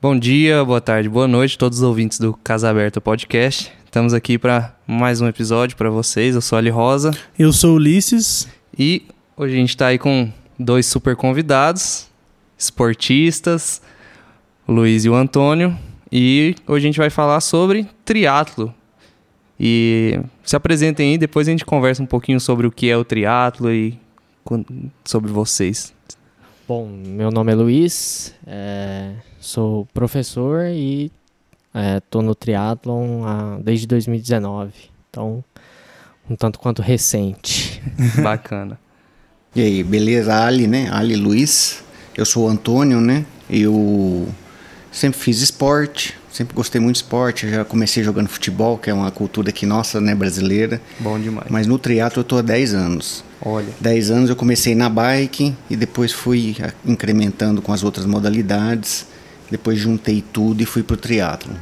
Bom dia, boa tarde, boa noite a todos os ouvintes do Casa Aberta Podcast. Estamos aqui para mais um episódio para vocês. Eu sou Ali Rosa. Eu sou Ulisses. E hoje a gente está aí com dois super convidados, esportistas, o Luiz e o Antônio. E hoje a gente vai falar sobre triatlo. E se apresentem aí, depois a gente conversa um pouquinho sobre o que é o triatlo e sobre vocês. Bom, meu nome é Luiz, é, sou professor e estou é, no triatlon há, desde 2019. Então, um tanto quanto recente. Bacana. E aí, beleza? Ali, né? Ali Luiz. Eu sou o Antônio, né? Eu sempre fiz esporte, sempre gostei muito de esporte. já comecei jogando futebol, que é uma cultura aqui nossa, né, brasileira. Bom demais. Mas no triatlo eu tô há 10 anos. Olha. 10 anos eu comecei na bike e depois fui incrementando com as outras modalidades. Depois juntei tudo e fui pro triatlo.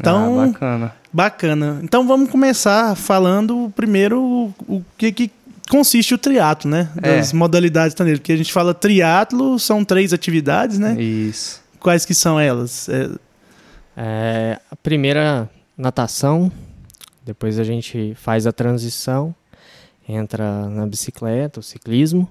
Então, ah, bacana. Bacana. Então vamos começar falando primeiro o que, que consiste o triatlo, né? Das é. modalidades também. Porque a gente fala triatlo, são três atividades, né? Isso. Quais que são elas? É... É, a primeira, natação. Depois a gente faz a transição, entra na bicicleta, o ciclismo.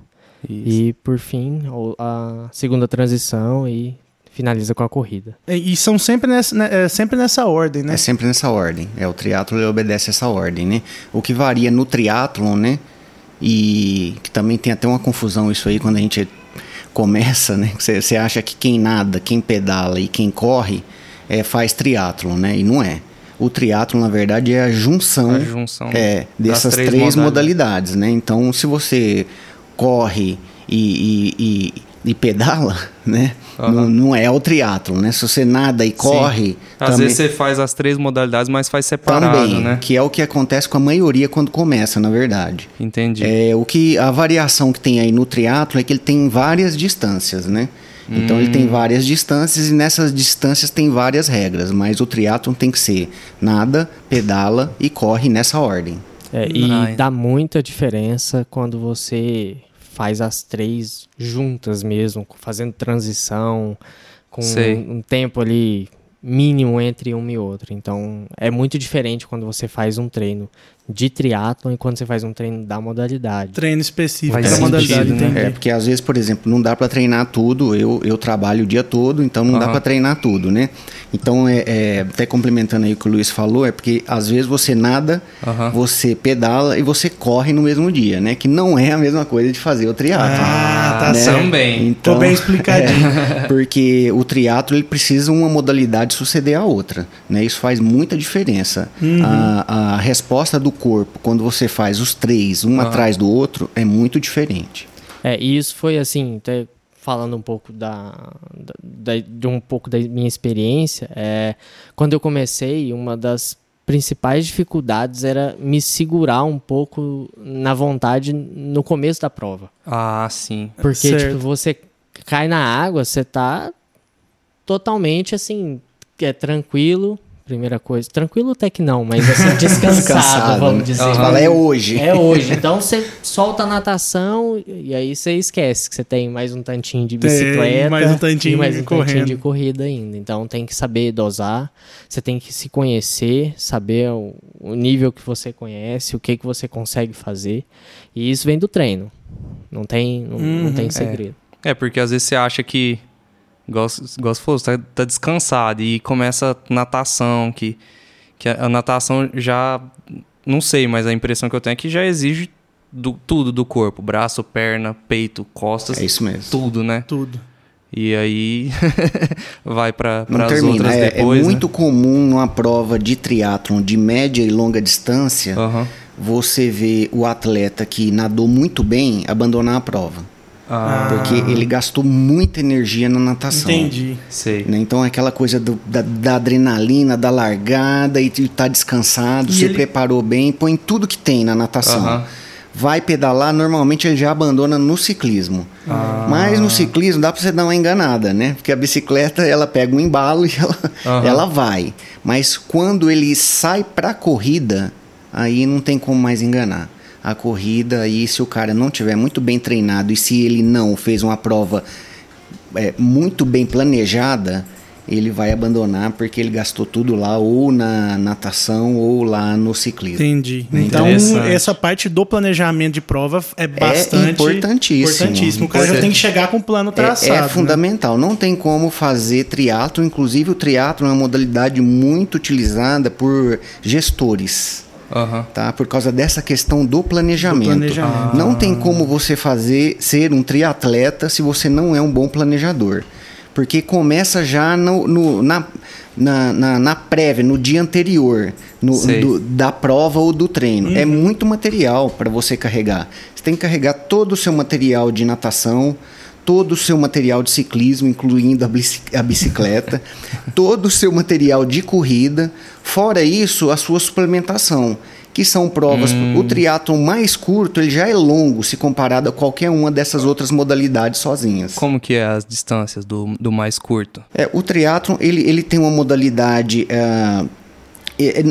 Isso. E por fim, a segunda transição e finaliza com a corrida. E, são sempre nessa, né, é sempre nessa ordem, né? É sempre nessa ordem. É, o triatlo obedece essa ordem, né? O que varia no triatlon, né? E que também tem até uma confusão isso aí quando a gente começa, né? Você acha que quem nada, quem pedala e quem corre é, faz triatlon, né? E não é. O triatlo, na verdade, é a junção, a junção é, dessas três, três modalidades. modalidades. né? Então, se você corre e, e, e, e pedala, né? Uhum. Não, não, é o triatlo, né? Se você nada e corre. Sim. Às também... vezes você faz as três modalidades, mas faz separado, também, né? Que é o que acontece com a maioria quando começa, na verdade. Entendi. É, o que a variação que tem aí no triatlo é que ele tem várias distâncias, né? Então hum. ele tem hum. várias distâncias e nessas distâncias tem várias regras, mas o triatlon tem que ser nada, pedala e corre nessa ordem. É, e Ai. dá muita diferença quando você faz as três juntas mesmo, fazendo transição, com um, um tempo ali mínimo entre uma e outra. Então é muito diferente quando você faz um treino de triatlon e quando você faz um treino da modalidade. Treino específico da modalidade, né? É, porque às vezes, por exemplo, não dá para treinar tudo. Eu, eu trabalho o dia todo, então não uhum. dá para treinar tudo, né? Então, é, é, até complementando aí o que o Luiz falou, é porque às vezes você nada, uhum. você pedala e você corre no mesmo dia, né? Que não é a mesma coisa de fazer o triatlo. Ah, tá né? também. Então, Tô bem explicadinho. É, porque o triatlo ele precisa uma modalidade suceder à outra, né? Isso faz muita diferença. Uhum. A, a resposta do corpo, quando você faz os três, um uhum. atrás do outro, é muito diferente. É, e isso foi assim, até falando um pouco da, da, de um pouco da minha experiência, é, quando eu comecei, uma das principais dificuldades era me segurar um pouco na vontade no começo da prova. Ah, sim. Porque tipo, você cai na água, você tá totalmente assim, é tranquilo, primeira coisa. Tranquilo até que não, mas assim, descansado, descansado vamos dizer. Uhum. Fala, é hoje. É hoje. Então você solta a natação e aí você esquece que você tem mais um tantinho de bicicleta. Tem mais um tantinho, e mais um correndo. tantinho de corrida ainda. Então tem que saber dosar, você tem que se conhecer, saber o, o nível que você conhece, o que, que você consegue fazer. E isso vem do treino. Não tem, não, uhum, não tem segredo. É. é, porque às vezes você acha que igual, igual você falou, você tá, tá descansado e começa a natação, que, que a, a, natação já, não sei, mas a impressão que eu tenho é que já exige do, tudo do corpo, braço, perna, peito, costas. É isso mesmo. Tudo, né? Tudo. E aí vai para as outras é, depois. É muito né? comum numa prova de triatlon de média e longa distância uhum. você ver o atleta que nadou muito bem abandonar a prova. Ah. Porque ele gastou muita energia na natação. Entendi. Sei. Né? Então é aquela coisa do, da, da, adrenalina, da largada e tá descansado, e se ele... preparou bem, põe tudo que tem na natação. Uh -huh. Vai pedalar, normalmente ele já abandona no ciclismo. Ah. Mas no ciclismo dá para você dar uma enganada, né? Porque a bicicleta ela pega um embalo e ela, uh -huh. ela vai. Mas quando ele sai para corrida, aí não tem como mais enganar a corrida e se o cara não tiver muito bem treinado e se ele não fez uma prova é, muito bem planejada, ele vai abandonar porque ele gastou tudo lá, ou na natação, ou lá no ciclismo. Entendi. Então, essa parte do planejamento de prova é bastante... É importantíssimo. Importantíssimo. O cara já tem que chegar com o plano traçado. É, é né? fundamental. Né? Não tem como fazer triatlo. Inclusive, o triatlo é uma modalidade muito utilizada por gestores. Uhum. Tá? Por causa dessa questão do planejamento. Do planejamento. Não tem como você fazer ser um triatleta se você não é um bom planejador porque começa já no, no na, na, na, na, prévia, no dia anterior no, do, da prova ou do treino. É uhum. É muito material para você carregar. Você tem que carregar todo o seu material de natação, todo o seu material de ciclismo, incluindo a bicicleta, todo o seu material de corrida, fora isso, a sua suplementação que são provas. Hum. O triatlon mais curto, ele já é longo se comparado a qualquer uma dessas outras modalidades sozinhas. Como que é as distâncias do, do mais curto? É, o triatlon, ele, ele tem uma modalidade... Uh,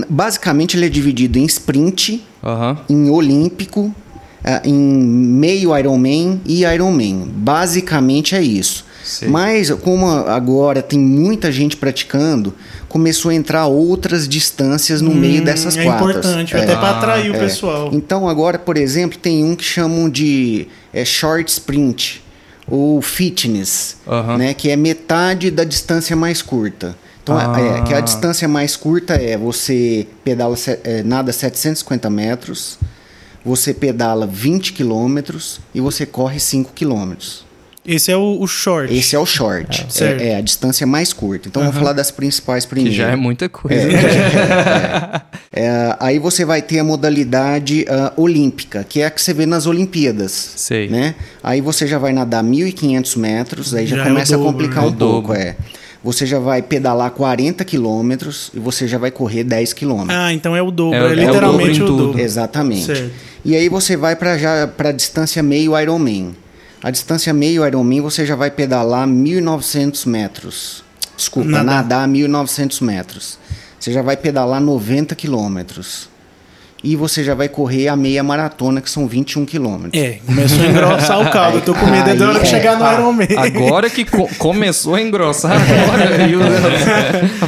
basicamente, ele é dividido em sprint, uhum. em olímpico, em meio Ironman e Ironman. Basicamente é isso. Mas como agora tem muita gente praticando, começou a entrar outras distâncias no hum, é é. é, meio dessas é quatro. Importante, é até para atrair o pessoal. Então agora, por exemplo, tem um que chamam de é, short sprint ou fitness, né, que é metade da distância mais curta. Então, ah. é, que a distância mais curta é você pedala é, nada 750 metros, você pedala 20 quilômetros e você corre 5 quilômetros. Esse é o, o short. Esse é o short. É, é, é a distância mais curta. Então, uhum. vamos falar das principais primeiro. Que já é muita coisa. É, é, é, aí você vai ter a modalidade uh, olímpica, que é a que você vê nas Olimpíadas. Sei. Né? Aí você já vai nadar 1.500 metros, aí já, já começa dobro, a complicar né? um pouco. É você já vai pedalar 40 quilômetros e você já vai correr 10 quilômetros. Ah, então é o dobro, é, é literalmente o dobro. o dobro. Exatamente. Certo. E aí você vai para já para distância meio Ironman. A distância meio Ironman você já vai pedalar 1.900 metros. Desculpa, Nada. nadar 1.900 metros. Você já vai pedalar 90 quilômetros. E você já vai correr a meia maratona, que são 21 quilômetros. É, começou a engrossar o caldo. Eu tô com medo de hora que chegar no é. Ironman. Agora que co começou a engrossar, agora, viu?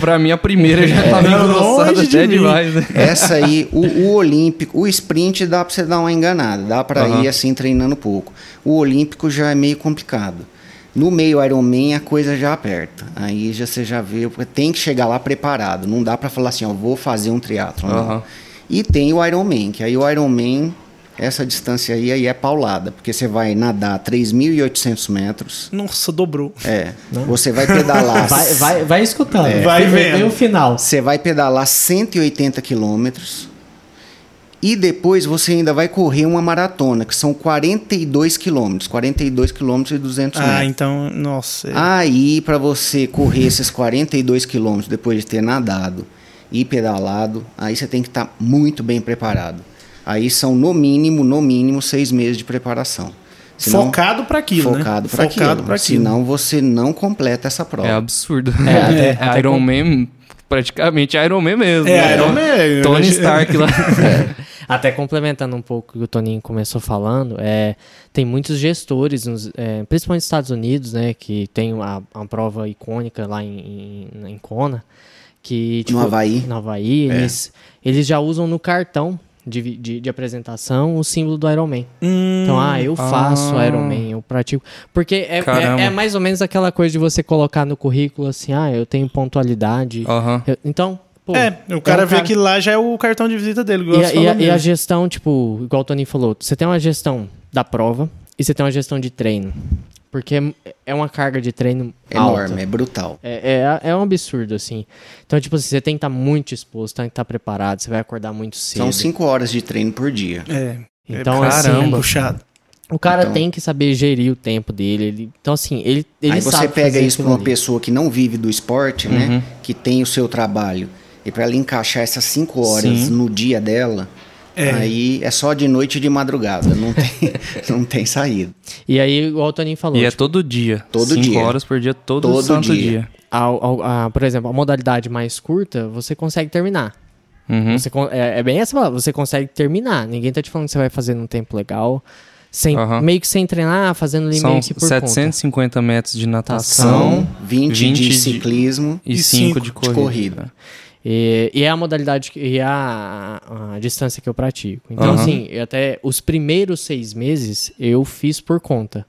pra mim, a primeira já é, tava engrossada até de demais. Né? Essa aí, o, o, olímpico, o sprint dá pra você dar uma enganada. Dá pra uhum. ir assim, treinando pouco o olímpico já é meio complicado. No meio Ironman a coisa já aperta. Aí já você já vê, tem que chegar lá preparado. Não dá para falar assim, ó, vou fazer um triatlo. Uhum. E tem o Ironman, que aí o Ironman essa distância aí, aí é paulada, porque você vai nadar 3.800 metros. Nossa, dobrou. É. Não? Você vai pedalar. vai, vai, vai escutando. É. Vai ver o final. Você vai pedalar 180 quilômetros. E depois você ainda vai correr uma maratona, que são 42 quilômetros. 42 quilômetros e 200 ah, metros. Ah, então, nossa. Aí, para você correr esses 42 quilômetros depois de ter nadado e pedalado, aí você tem que estar tá muito bem preparado. Aí são, no mínimo, no mínimo, seis meses de preparação. Senão, focado para aquilo, focado né? Pra focado para aquilo. Senão você não completa essa prova. É absurdo. É, até, é, Iron Man praticamente Iron Man mesmo. É, né? Iron Man. Tony Stark lá. É. Até complementando um pouco o que o Toninho começou falando, é, tem muitos gestores, nos, é, principalmente nos Estados Unidos, né, que tem uma, uma prova icônica lá em, em, em Kona, que... Tipo, no Havaí. No Havaí, é. eles, eles já usam no cartão de, de, de, apresentação o símbolo do Iron Man. Hum, então, ah, eu faço ah, Iron Man, eu pratico. Porque é, é, é, mais ou menos aquela coisa de você colocar no currículo assim, ah, eu tenho pontualidade. Eu, então, Pô, é, o cara, é vê cara... que lá já é o cartão de visita dele. E a, e, a, e a, gestão, tipo, igual o Tony falou, você tem uma gestão da prova e você tem uma gestão de treino. Porque é uma carga de treino enorme, alta. é brutal. É, é, é, um absurdo, assim. Então, tipo assim, você tem que estar tá muito exposto, tem que estar tá preparado, você vai acordar muito cedo. São cinco horas de treino por dia. É. Então, é, assim, caramba, puxado. O cara então, tem que saber gerir o tempo dele. Ele, então, assim, ele, ele Aí você pega isso para uma ali. pessoa que não vive do esporte, né? uhum. né? Que tem o seu trabalho. E para ela encaixar essas cinco horas Sim. no dia dela, é. Aí é só de noite e de madrugada, não tem, não tem saída. E aí, o Toninho falou. E é tipo, é todo dia. Todo cinco dia. horas por dia, todo, todo santo dia. dia. A, a, a, por exemplo, a modalidade mais curta, você consegue terminar. Uhum. Você, é, é, bem essa palavra, você consegue terminar. Ninguém tá te falando que você vai fazer num tempo legal. Sem, uhum. Meio que sem treinar, fazendo ali São meio que por 750 conta. metros de natação, 20, 20 de ciclismo e 5 de corrida. De corrida. E, e, é a modalidade e é a, a, distância que eu pratico. Então, uhum. assim, até os primeiros seis meses eu fiz por conta.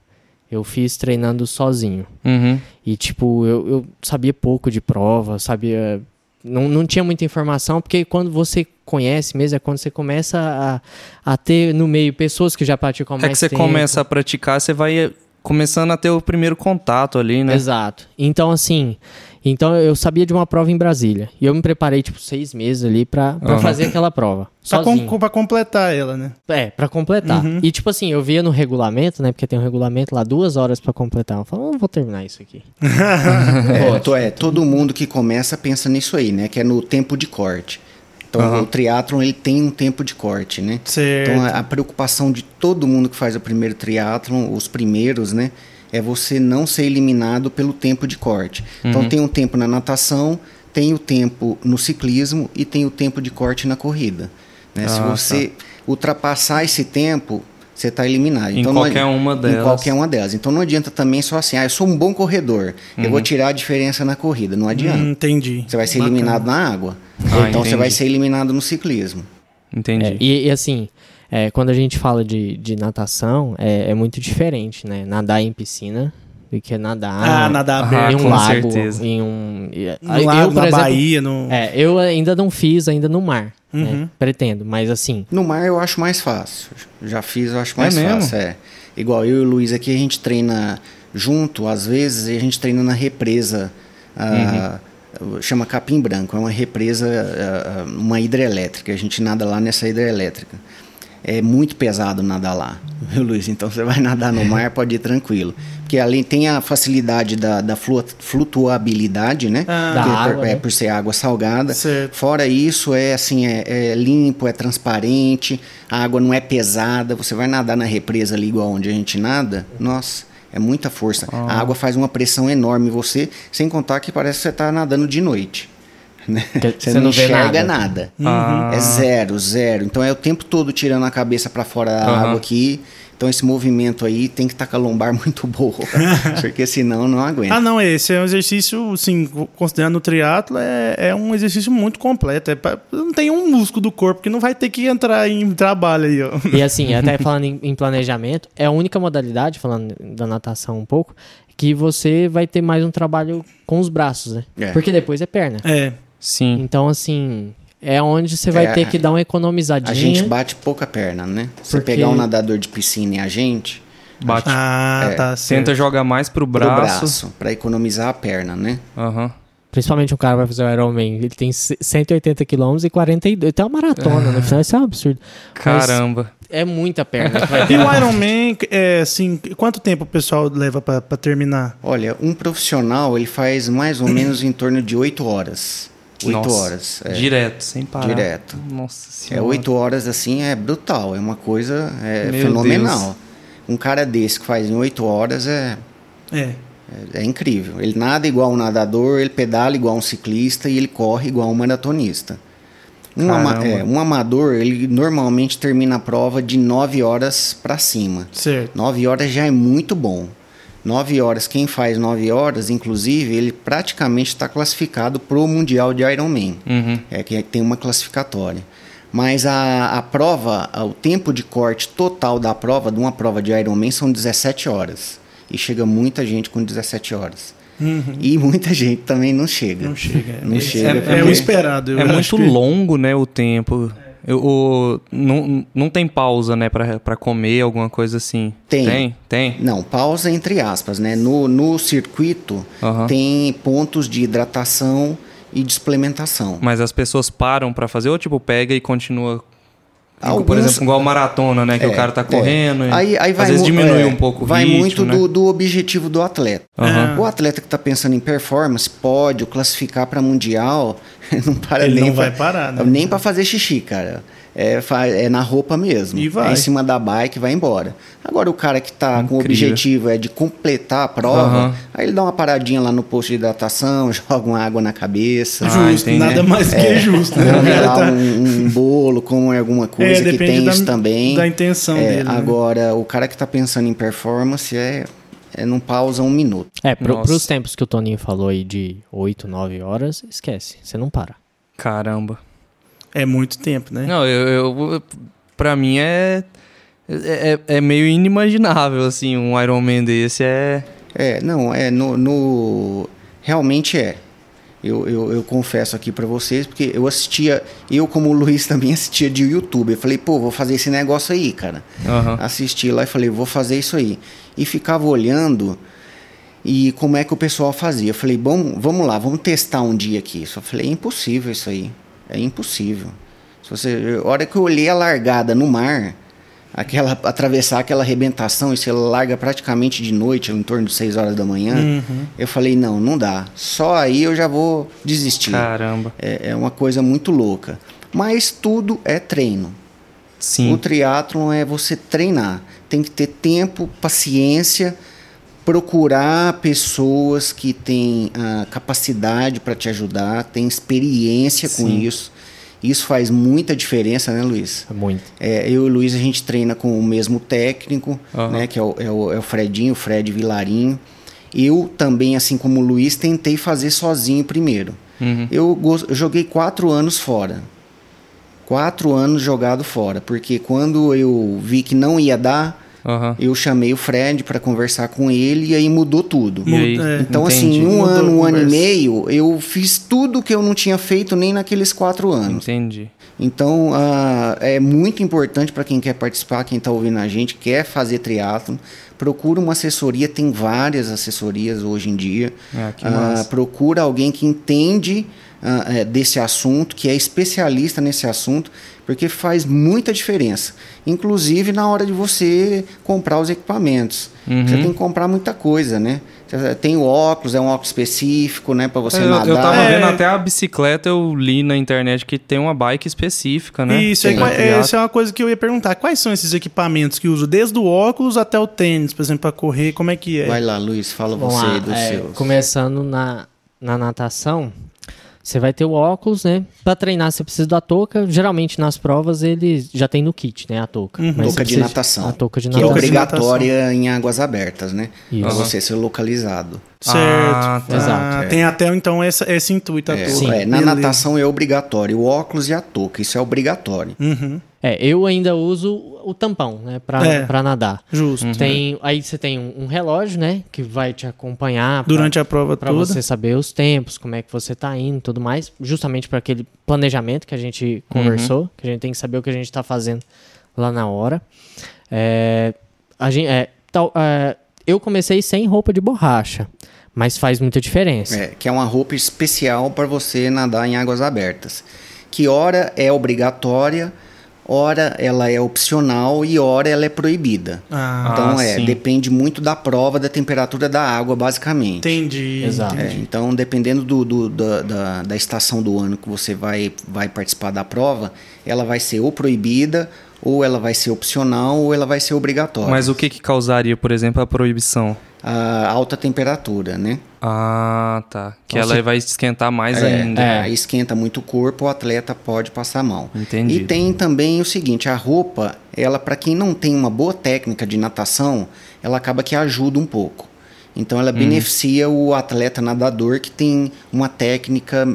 Eu fiz treinando sozinho. Uhum. E, tipo, eu, eu sabia pouco de prova, sabia. Não, não tinha muita informação, porque quando você conhece mesmo, é quando você começa a, a ter no meio pessoas que já praticam mais É que você tempo. começa a praticar, você vai começando a ter o primeiro contato ali, né? Exato. Então, assim, então eu sabia de uma prova em Brasília. E eu me preparei, tipo, seis meses ali pra, pra uhum. fazer aquela prova. Pra, com, pra, completar ela, né? É, pra completar. Uhum. E, tipo assim, eu via no regulamento, né? Porque tem um regulamento lá, duas horas pra completar. Eu falo, não vou terminar isso aqui. é, é, todo mundo que começa pensa nisso aí, né? Que é no tempo de corte. Então, uhum. o triatlon ele tem um tempo de corte, né? Certo. Então, a, a preocupação de todo mundo que faz o primeiro triatlon, os primeiros, né? É você não ser eliminado pelo tempo de corte. Então, uhum. Então tem um tempo na natação, tem o tempo no ciclismo e tem o tempo de corte na corrida. Né? Ah, Se você tá. ultrapassar esse tempo, você está eliminado. Em então, qualquer uma delas. Em qualquer uma delas. Então não adianta também só assim, ah, eu sou um bom corredor, uhum. eu vou uhum. tirar a diferença na corrida. Não adianta. Hum, entendi. Você vai ser Bacana. eliminado na água. Ah, então entendi. você vai ser eliminado no ciclismo. Entendi. É, e, e, assim, é, quando a gente fala de, de natação, é, é, muito diferente, né? Nadar em piscina do que nadar, ah, nadar aberto, em um lago, certeza. em um no eu, lago, na exemplo, Bahia, no... É, eu ainda não fiz ainda no mar, né? uhum. né? pretendo, mas assim. No mar eu acho mais fácil. Já fiz, eu acho mais é fácil. É. Igual eu e o Luiz aqui a gente treina junto, às vezes a gente treina na represa. Ah, uhum. chama Capim Branco, é uma represa, ah, ah, uma hidrelétrica. A gente nada lá nessa hidrelétrica é muito pesado nadar lá, viu, Luiz? Então você vai nadar no mar, pode ir tranquilo. Porque além tem a facilidade da, da flutuabilidade, né? Ah, da é, água, é né? por ser água salgada. Certo. Fora isso, é assim, é, é, limpo, é transparente, a água não é pesada. Você vai nadar na represa ali igual onde a gente nada, nossa, é muita força. Ah. A água faz uma pressão enorme em você, sem contar que parece que você está nadando de noite. Né? Você, não, não enxerga nada. nada. Uhum. É zero, zero. Então é o tempo todo tirando a cabeça para fora da uhum. água aqui. Então esse movimento aí tem que estar tá com a lombar muito boa, porque senão não aguenta. Ah, não, esse é um exercício, sim, considerando o triatlo, é, é um exercício muito completo. É pra, não tem um músculo do corpo que não vai ter que entrar em trabalho aí, ó. E assim, até falando em, em planejamento, é a única modalidade, falando da natação um pouco, que você vai ter mais um trabalho com os braços, né? É. Porque depois é perna. É. Sim. Então, assim, é onde você vai é, ter que dar uma economizadinha. A gente bate pouca perna, né? Você porque... pegar um nadador de piscina e a gente. Bate. Ah, é, tá certo. Tenta jogar mais pro braço. Pro braço, pra economizar a perna, né? Aham. Uhum. Principalmente um cara vai fazer o Ironman, ele tem 180 km e 42. Tem uma maratona, no final isso é um absurdo. Caramba. Mas é muita perna. e o Ironman, é, assim, quanto tempo o pessoal leva para terminar? Olha, um profissional, ele faz mais ou menos em torno de 8 horas. Oito horas. É. Direto, sem parar. Direto. Nossa é, senhora. É oito horas assim, é brutal. É uma coisa é, fenomenal. Deus. Um cara desse que faz em oito horas é, é. é. É, incrível. Ele nada igual um nadador, ele pedala igual um ciclista e ele corre igual um maratonista. Um, ama, é, um amador, ele normalmente termina a prova de 9 horas para cima. Certo. 9 horas já é muito bom. 9 horas, quem faz 9 horas, inclusive, ele praticamente está classificado para o Mundial de Ironman. Uhum. É que tem uma classificatória. Mas a, a prova, o tempo de corte total da prova, de uma prova de Ironman, são 17 horas. E chega muita gente com 17 horas. Uhum. E muita gente também não chega. Não chega. Não é, chega. É, é o esperado. É muito que... longo, né, o tempo. É. Eu, o, não, não tem pausa, né, para comer, alguma coisa assim? Tem. Tem? Tem? Não, pausa entre aspas, né? No, no circuito uhum. tem pontos de hidratação e de suplementação. Mas as pessoas param para fazer ou tipo pega e continua Alguns, por exemplo, igual maratona, né? Que é, o cara tá correndo. É. Aí, aí vai, às vezes diminui é, um pouco o Vai ritmo, muito né? do, do, objetivo do atleta. Uhum. O atleta que está pensando em performance, pode classificar para mundial, não para Ele nem não pra, vai parar, né? Nem para fazer xixi, cara. é, é na roupa mesmo. E vai. É em cima da bike vai embora. Agora o cara que está com o objetivo é de completar a prova, uhum. aí ele dá uma paradinha lá no posto de hidratação, joga uma água na cabeça. Ah, justo, nada mais que é, justo. Né? tá... um, um, bolo, como alguma coisa é, que tem da, isso também. Da intenção é, dele. Né? Agora, o cara que está pensando em performance é é, não pausa um minuto. É, pro, pros tempos que o Toninho falou aí de 8, 9 horas, esquece, você não para. Caramba. É muito tempo, né? Não, eu, eu pra mim é, é, é, é meio inimaginável, assim, um Iron Man desse é... É, não, é, no, no realmente é. Eu, eu, eu, confesso aqui para vocês, porque eu assistia, eu como o Luiz também assistia de YouTube. Eu falei, pô, vou fazer esse negócio aí, cara. Uhum. Assisti lá e falei, vou fazer isso aí. E ficava olhando e como é que o pessoal fazia. Eu falei, bom, vamos lá, vamos testar um dia aqui. Só falei, é impossível isso aí. É impossível. Se você, a hora que eu olhei a largada no mar, aquela atravessar aquela arrebentação e você larga praticamente de noite, em torno de 6 horas da manhã, uhum. eu falei, não, não dá. Só aí eu já vou desistir. Caramba. É, é uma coisa muito louca. Mas tudo é treino. Sim. O triatlon é você treinar. Tem que ter tempo, paciência, procurar pessoas que têm a capacidade para te ajudar, têm experiência Sim. com isso. Isso faz muita diferença, né, Luiz? Muito. É, eu e o Luiz, a gente treina com o mesmo técnico, uhum. né, que é o, é, o, é o Fredinho, o Fred Vilarinho. Eu também, assim como o Luiz, tentei fazer sozinho primeiro. Uhum. Eu, eu joguei quatro anos fora. Quatro anos jogado fora, porque quando eu vi que não ia dar, Uhum. Eu chamei o Fred para conversar com ele e aí mudou tudo. Aí, então, assim, Entendi. assim, um mudou ano, um ano e meio, eu fiz tudo que eu não tinha feito nem naqueles quatro anos. Entendi. Então, uh, é muito importante para quem quer participar, quem está ouvindo a gente, quer fazer triatlo, procura uma assessoria, tem várias assessorias hoje em dia. Ah, uh, procura alguém que entende uh, desse assunto, que é especialista nesse assunto, porque faz muita diferença. Inclusive na hora de você comprar os equipamentos. Uhum. Você tem que comprar muita coisa, né? Tem o óculos, é um óculos específico, né? Para você eu, nadar. Eu tava é. vendo até a bicicleta, eu li na internet que tem uma bike específica, né? Isso, é, é, isso é uma coisa que eu ia perguntar. Quais são esses equipamentos que uso? Desde o óculos até o tênis, por exemplo, para correr, como é que é? Vai lá, Luiz, fala Vamos você lá, dos é, seus. Começando na, na natação, você vai ter o óculos, né? Para treinar você precisa da touca. Geralmente nas provas ele já tem no kit, né? A touca. Uhum. Touca de natação. A touca de natação. Que é obrigatória em águas abertas, né? Para você ser localizado. Certo. Ah, tá. Exato. Tem até então essa, esse intuito. É, touca. É, na natação é obrigatório. O óculos e a touca. Isso é obrigatório. Uhum. É, eu ainda uso o tampão, né, pra, é, pra nadar. Justo. Uhum. Tem, aí você tem um, um, relógio, né, que vai te acompanhar. Durante pra, a prova pra toda. Pra você saber os tempos, como é que você tá indo e tudo mais. Justamente para aquele planejamento que a gente conversou, uhum. que a gente tem que saber o que a gente tá fazendo lá na hora. É, a gente, é, tal, é, eu comecei sem roupa de borracha, mas faz muita diferença. É, que é uma roupa especial para você nadar em águas abertas. Que hora é obrigatória ora ela é opcional e ora ela é proibida. Ah, então ah, é, sim. depende muito da prova, da temperatura da água, basicamente. Entendi. Exato. É, então, dependendo do, do da, da, da, estação do ano que você vai, vai participar da prova, ela vai ser ou proibida, ou ela vai ser opcional, ou ela vai ser obrigatória. Mas o que, que causaria, por exemplo, a proibição? A alta temperatura, né? Ah, tá. Que então, ela se... vai esquentar mais é, ainda. É, esquenta muito o corpo, o atleta pode passar mal. Entendi. E tem também o seguinte, a roupa, ela para quem não tem uma boa técnica de natação, ela acaba que ajuda um pouco. Então ela uhum. beneficia o atleta nadador que tem uma técnica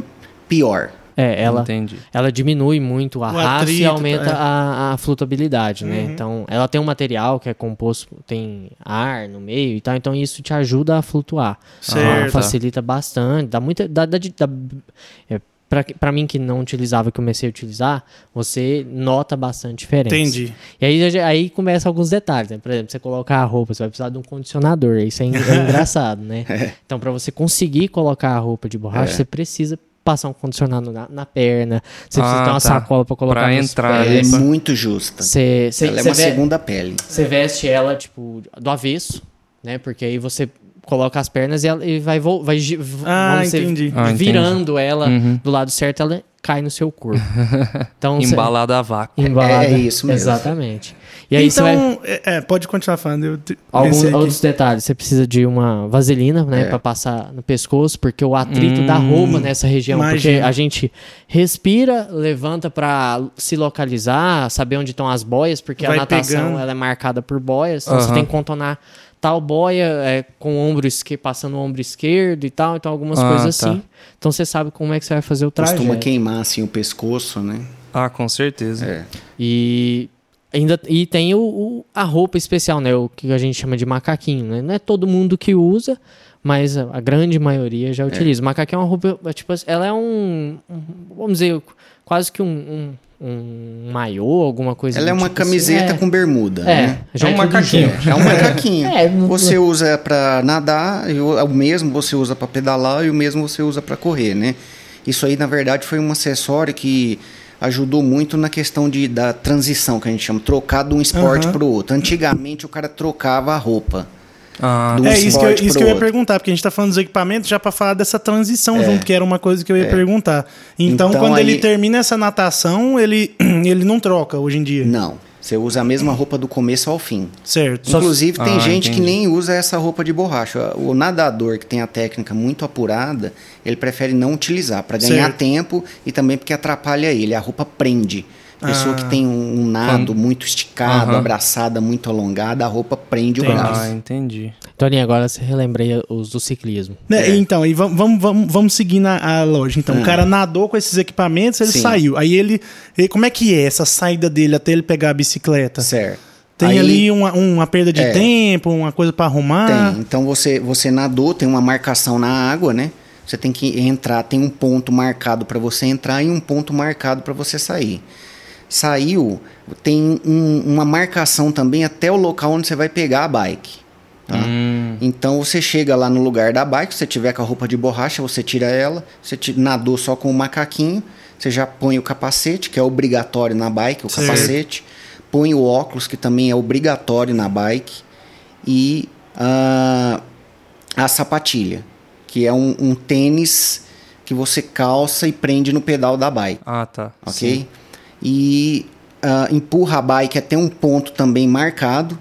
pior. É, ela, Entendi. ela diminui muito a o raça atrito, e aumenta é. a, a flutuabilidade, né? uhum. né? Então, ela tem um material que é composto, tem ar no meio e tal, então isso te ajuda a flutuar. Certo. Então, facilita bastante, dá muita... Dá, dá, dá, é, para mim que não utilizava, que comecei a utilizar, você nota bastante diferença. Entendi. E aí, aí começa alguns detalhes, né? Por exemplo, você colocar a roupa, você vai precisar de um condicionador. Isso é, é engraçado, né? É. Então, para você conseguir colocar a roupa de borracha, é. você precisa passar um condicionado na, na perna, você precisa ter uma tá. sacola para colocar pra entrar. Ela é muito justa. Cê, cê, ela é uma segunda pele. Você veste ela, tipo, do avesso, né? Porque aí você coloca as pernas e, ela, e vai, vai ah, entendi. Ah, virando ela uhum. do lado certo, ela cai no seu corpo. Então, Embalado a vácuo. Embalado, é, isso mesmo. Exatamente. E aí então, vai... é, pode continuar falando. Eu Alguns outros detalhes. Você precisa de uma vaselina, né, é. para passar no pescoço, porque o atrito hum, da roupa nessa região, imagina. porque a gente respira, levanta para se localizar, saber onde estão as boias, porque vai a natação ela é marcada por boias, então você tem que contornar tal boia é, com o ombro esquerdo, passando o ombro esquerdo e tal, então algumas ah, coisas tá. assim. Então você sabe como é que você vai fazer o trajeto. Costuma queimar assim o pescoço, né? Ah, com certeza. É. E ainda e tem o, o, a roupa especial, né? O que a gente chama de macaquinho, né? Não é todo mundo que usa, mas a, a grande maioria já é. utiliza. É. O macaquinho é uma roupa, é, tipo, ela é um, um vamos dizer, quase que um, um um maiô, alguma coisa Ela é uma tipo assim. camiseta assim. com bermuda, é, né? Já é um macaquinho. É um macaquinho. é, você usa para nadar, o mesmo você usa para pedalar e o mesmo você usa para correr, né? Isso aí, na verdade, foi um acessório que ajudou muito na questão de, da transição, que a gente chama, trocar de um esporte uhum. para o outro. Antigamente, o cara trocava a roupa. Ah. é isso, que eu, isso que eu ia perguntar, porque a gente está falando dos equipamentos já para falar dessa transição é. junto, que era uma coisa que eu ia é. perguntar. Então, então quando aí... ele termina essa natação, ele, ele não troca hoje em dia? Não. Você usa a mesma roupa do começo ao fim. Certo. Inclusive, tem ah, gente entendi. que nem usa essa roupa de borracha. O nadador que tem a técnica muito apurada, ele prefere não utilizar para ganhar certo. tempo e também porque atrapalha ele. A roupa prende. Pessoa ah. que tem um, nado muito esticado, uhum. abraçada, muito alongada, a roupa prende entendi. o braço. Ah, entendi. Toninho, agora você relembrei os do ciclismo. Né, é. Então, e vamos, vamos, vamos seguir na a loja. Então, ah. o cara nadou com esses equipamentos, ele Sim. saiu. Aí ele, ele, Como é que é essa saída dele até ele pegar a bicicleta? Certo. Tem Aí, ali uma, uma perda de é, tempo, uma coisa para arrumar? Tem. Então você, você nadou, tem uma marcação na água, né? Você tem que entrar, tem um ponto marcado para você entrar e um ponto marcado para você sair saiu, tem um, uma marcação também até o local onde você vai pegar a bike. Tá? Hum. Então você chega lá no lugar da bike, se você tiver com a roupa de borracha, você tira ela, você nadou só com o macaquinho, você já põe o capacete, que é obrigatório na bike, o certo. capacete, põe o óculos, que também é obrigatório na bike, e uh, a sapatilha, que é um, um, tênis que você calça e prende no pedal da bike. Ah, tá. Ok? Sim e uh, empurra a bike até um ponto também marcado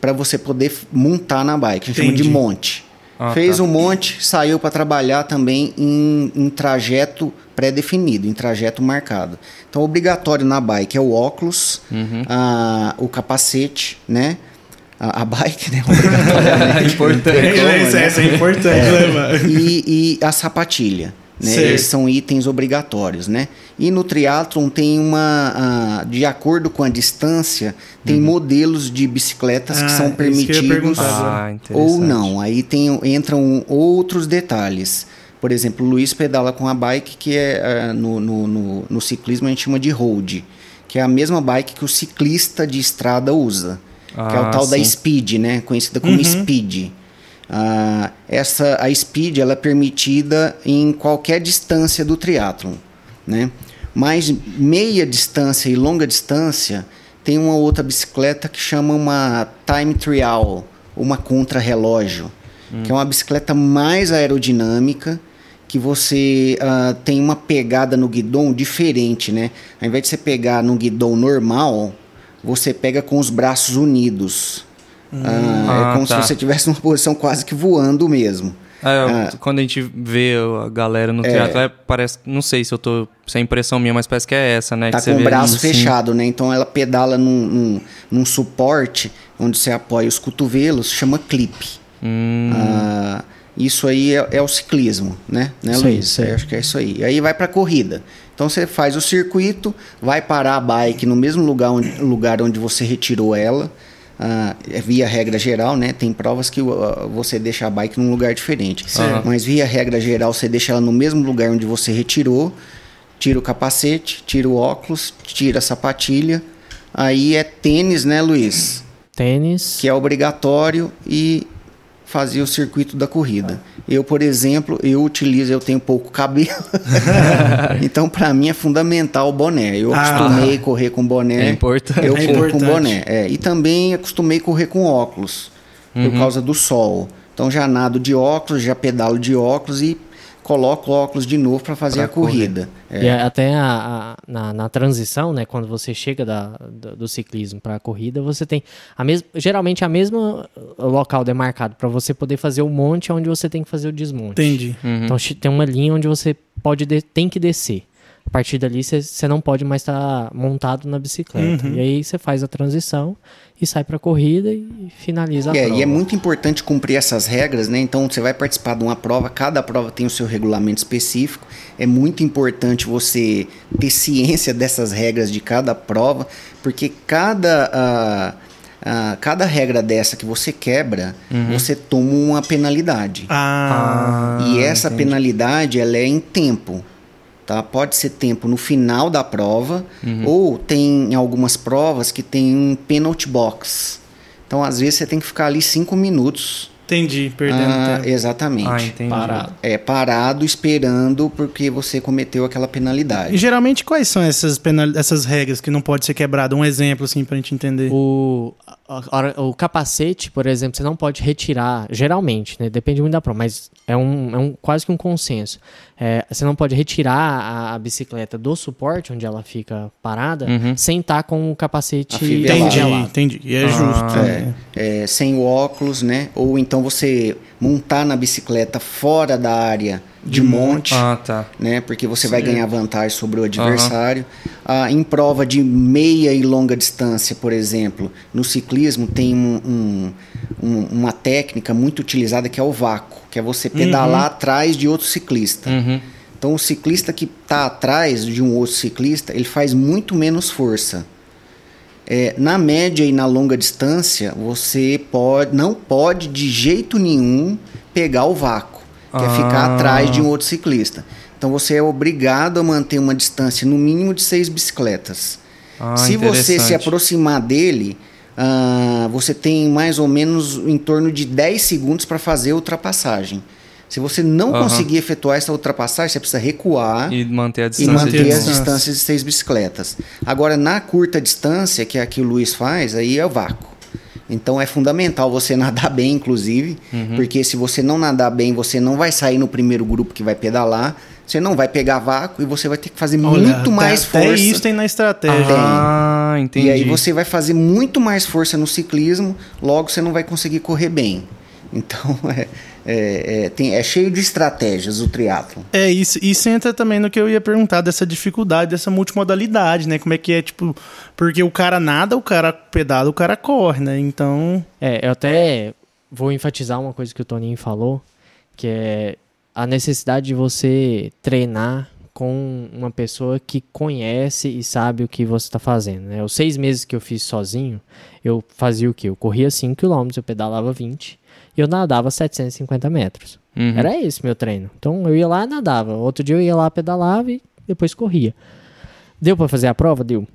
para você poder montar na bike. A gente chama de monte. Ah, Fez tá. um monte, saiu para trabalhar também em, em trajeto pré-definido, em trajeto marcado. Então, obrigatório na bike é o óculos, uhum. uh, o capacete, né? A, a bike, né? é importante. Como, né? Essa é importante, é, né, e, e a sapatilha. Né? Esses são itens obrigatórios, né? E no triatlon tem uma, de acordo com a distância, tem uhum. modelos de bicicletas ah, que são permitidos que ah, ou não. Aí tem, entram outros detalhes. Por exemplo, o Luiz pedala com a bike que é uh, no, no, no, no, ciclismo a gente chama de road, que é a mesma bike que o ciclista de estrada usa, ah, que é o ah, tal sim. da speed, né? Conhecida como uhum. speed. Uh, essa a speed ela é permitida em qualquer distância do triatlon, né? Mas meia distância e longa distância tem uma outra bicicleta que chama uma time trial, uma contra-relógio, hum. que é uma bicicleta mais aerodinâmica, que você uh, tem uma pegada no guidão diferente, né? Ao invés de você pegar no guidão normal, você pega com os braços unidos. Hum. Ah, é como tá. se você tivesse numa posição quase que voando mesmo. É, ah, quando a gente vê a galera no teatro, é, parece. Não sei se eu tô. Se é impressão minha, mas parece que é essa, né? Tá com o braço ali, fechado, né? Então ela pedala num, num, num, suporte onde você apoia os cotovelos, chama clipe. Hum. Ah, isso aí é, é, o ciclismo, né? né isso Luiz? Aí, acho que é isso aí. Aí vai pra corrida. Então você faz o circuito, vai parar a bike no mesmo lugar onde, lugar onde você retirou ela ah, via regra geral, né? Tem provas que uh, você deixa a bike num lugar diferente. Uhum. Mas via regra geral, você deixa ela no mesmo lugar onde você retirou, tira o capacete, tira o óculos, tira a sapatilha. Aí é tênis, né, Luiz? Tênis. Que é obrigatório e fazia o circuito da corrida. Eu, por exemplo, eu utilizo, eu tenho pouco cabelo. então, para mim é fundamental o boné. Eu ah, acostumei a correr com boné. É importante. Eu é corro com boné. É. E também acostumei a correr com óculos, uhum. por causa do sol. Então, já nado de óculos, já pedalo de óculos e coloca o óculos de novo para fazer pra a corrida. É. E até a, a, na, na, transição, né, quando você chega da, do, do ciclismo para a corrida, você tem a mesma, geralmente a mesma local demarcado para você poder fazer o monte onde você tem que fazer o desmonte. Entendi. Uhum. Então tem uma linha onde você pode de, tem que descer. A partir dali você não pode mais estar tá montado na bicicleta. Uhum. E aí você faz a transição e sai para a corrida e finaliza a é, prova. E é muito importante cumprir essas regras, né? Então você vai participar de uma prova, cada prova tem o seu regulamento específico. É muito importante você ter ciência dessas regras de cada prova, porque cada. Uh, Uh, cada regra dessa que você quebra, uhum. você toma uma penalidade. Ah, e essa entendi. penalidade ela é em tempo. Tá? Pode ser tempo no final da prova, uhum. ou tem algumas provas que tem um penalty box. Então, às vezes, você tem que ficar ali cinco minutos. Entendi, perdendo ah, tempo. Exatamente. Ah, entendi. Parado. É, parado esperando porque você cometeu aquela penalidade. E geralmente quais são essas, penal... essas regras que não pode ser quebrada? Um exemplo, assim, pra gente entender. O, o capacete, por exemplo, você não pode retirar, geralmente, né? Depende muito da prova, mas é, um, é um, quase que um consenso. É, você não pode retirar a, a, bicicleta do suporte, onde ela fica parada, uhum. sem estar com o capacete Entendi, entendi. E é ah, justo. É, é, sem o óculos, né? Ou então você montar na bicicleta fora da área de monte, ah, tá. né? Porque você Sim. vai ganhar vantagem sobre o adversário. Uhum. Ah, em prova de meia e longa distância, por exemplo, no ciclismo tem um, um, um, uma técnica muito utilizada que é o vácuo, que é você pedalar uhum. atrás de outro ciclista. Uhum. Então o ciclista que está atrás de um outro ciclista, ele faz muito menos força. É, na média e na longa distância, você pode, não pode de jeito nenhum pegar o vácuo que ah. é ficar atrás de um outro ciclista. Então você é obrigado a manter uma distância no mínimo de seis bicicletas. Ah, se você se aproximar dele, uh, você tem mais ou menos em torno de 10 segundos para fazer a ultrapassagem. Se você não uhum. conseguir efetuar essa ultrapassagem, você precisa recuar e manter, a distância e manter de as distâncias de seis bicicletas. Agora, na curta distância, que é a que o Luiz faz, aí é o vácuo. Então é fundamental você nadar bem, inclusive, uhum. porque se você não nadar bem, você não vai sair no primeiro grupo que vai pedalar, você não vai pegar vácuo e você vai ter que fazer Olha, muito mais até força. Até isso tem na estratégia. Ah, entendi. E aí você vai fazer muito mais força no ciclismo, logo você não vai conseguir correr bem. Então, é, é, é, tem, é cheio de estratégias o triatlo. É, isso, isso entra também no que eu ia perguntar, dessa dificuldade, dessa multimodalidade, né? Como é que é, tipo, porque o cara nada, o cara pedala, o cara corre, né? Então... É, eu até vou enfatizar uma coisa que o Toninho falou, que é a necessidade de você treinar com uma pessoa que conhece e sabe o que você está fazendo. Né? Os seis meses que eu fiz sozinho, eu fazia o quê? Eu corria 5 km, eu pedalava 20 e eu nadava 750 metros. Uhum. Era esse meu treino. Então eu ia lá e nadava. Outro dia eu ia lá, pedalava e depois corria. Deu para fazer a prova? Deu.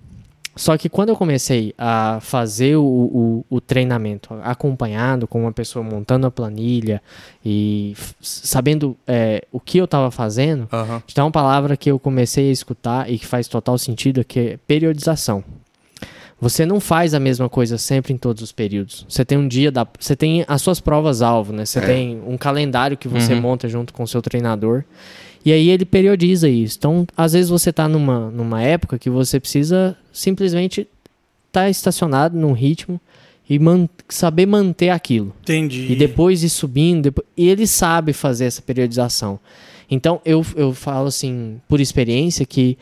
Só que quando eu comecei a fazer o, o, o, treinamento acompanhado com uma pessoa montando a planilha e sabendo é, o que eu estava fazendo, uhum. então uma palavra que eu comecei a escutar e que faz total sentido, que é periodização. Você não faz a mesma coisa sempre em todos os períodos. Você tem um dia da, você tem as suas provas alvo, né? Você é. tem um calendário que você uhum. monta junto com o seu treinador. E aí ele periodiza isso. Então, às vezes você está numa, numa época que você precisa simplesmente estar tá estacionado num ritmo e man saber manter aquilo. Entendi. E depois ir subindo. Depois... E ele sabe fazer essa periodização. Então, eu, eu falo assim, por experiência, que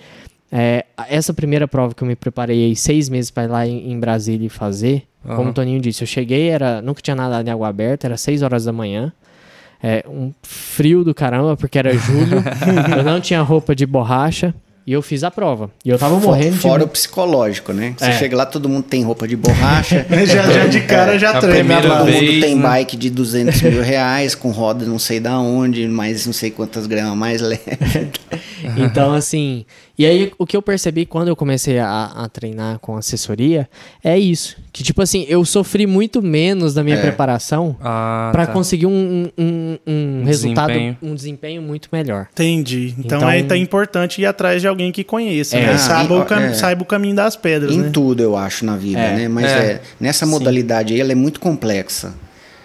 é, essa primeira prova que eu me preparei aí seis meses para ir lá em, em Brasília e fazer, uhum. como o Toninho disse, eu cheguei, era nunca tinha nadado em água aberta, era seis horas da manhã. É, um frio do caramba, porque era julho. eu não tinha roupa de borracha. E eu fiz a prova. E eu tava morrendo Fora de... o psicológico, né? Você é. chega lá, todo mundo tem roupa de borracha. já, já de cara é, já treina. Todo vez, mundo tem né? bike de 200 mil reais, com roda não sei da onde, mais não sei quantas gramas mais leve. então, assim... E aí, o que eu percebi quando eu comecei a, a, treinar com assessoria é isso. Que, tipo assim, eu sofri muito menos da minha é. preparação ah, para tá. conseguir um, um, um resultado, desempenho. um desempenho muito melhor. Entendi. Então, então é tá importante ir atrás de alguém que conheça, é. né? Saiba, o é. saiba o caminho das pedras, em né? tudo, eu acho, na vida, é. né? Mas é. nessa modalidade aí, ela é muito complexa.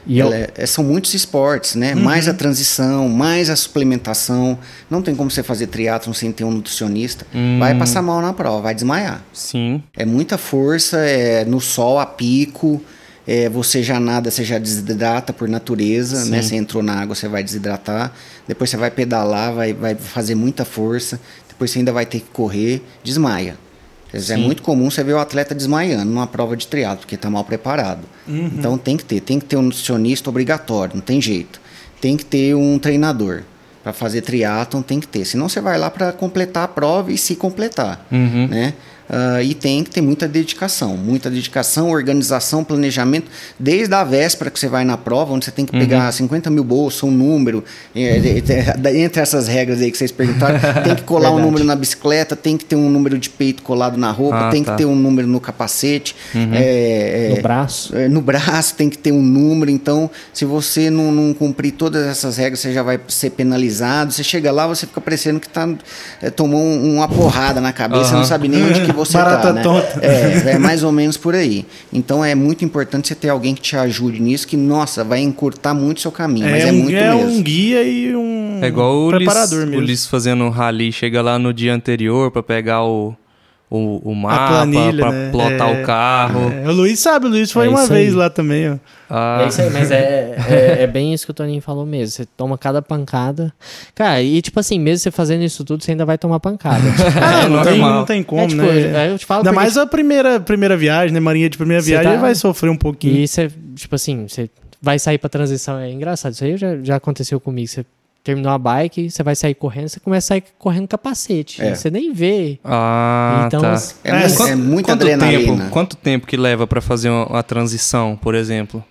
Eu... É, são muitos esportes, né? Uhum. Mais a transição, mais a suplementação. Não tem como você fazer triatlon sem ter um nutricionista. Hum. Vai passar mal na prova, vai desmaiar. Sim. É muita força, é no sol a pico. É, você já nada, você já desidrata por natureza, Sim. né? Você entrou na água, você vai desidratar. Depois você vai pedalar, vai, vai fazer muita força. Depois você ainda vai ter que correr, desmaia. É muito comum você ver o atleta desmaiando numa prova de triatlo porque está mal preparado. Uhum. Então tem que ter, tem que ter um nutricionista obrigatório, não tem jeito. Tem que ter um treinador para fazer triatlon, tem que ter. Senão você vai lá para completar a prova e se completar, uhum. né? Uh, e tem que ter muita dedicação, muita dedicação, organização, planejamento, desde a véspera que você vai na prova, onde você tem que pegar uhum. 50 mil bolsas, um número, é, entre essas regras aí que vocês perguntaram, tem que colar um número na bicicleta, tem que ter um número de peito colado na roupa, ah, tem tá. que ter um número no capacete, uhum. é, no braço. É, no braço tem que ter um número, então se você não, não, cumprir todas essas regras, você já vai ser penalizado, você chega lá, você fica parecendo que tá, é, tomou uma porrada na cabeça, uhum. não sabe nem onde que você Barata tá, né? tonta. É, é mais ou menos por aí. Então é muito importante você ter alguém que te ajude nisso, que, nossa, vai encurtar muito seu caminho. É, mas é um, muito é mesmo. um guia e um é igual o preparador Liz, mesmo. O Liz fazendo rally, chega lá no dia anterior para pegar o o, o mapa, para né? plotar é, o carro. É, o Luiz sabe, o Luiz foi é uma vez aí. lá também. Ó. Ah. É isso aí, mas é, é, é, bem isso que o Toninho falou mesmo. Você toma cada pancada. Cara, e tipo assim, mesmo você fazendo isso tudo, você ainda vai tomar pancada. ah, não, tem, não tem como, é, tipo, né? Eu te falo Ainda mais a primeira, primeira viagem, né? Marinha de primeira viagem, tá... vai sofrer um pouquinho. E você, tipo assim, você vai sair pra transição. É engraçado. Isso aí já, já aconteceu comigo. Você terminou a bike, você vai sair correndo, você começa a sair correndo capacete. É. Você nem vê. Ah, então, tá. É, é, é, é muita quanto adrenalina. Tempo, quanto tempo que leva para fazer uma, uma transição, por exemplo?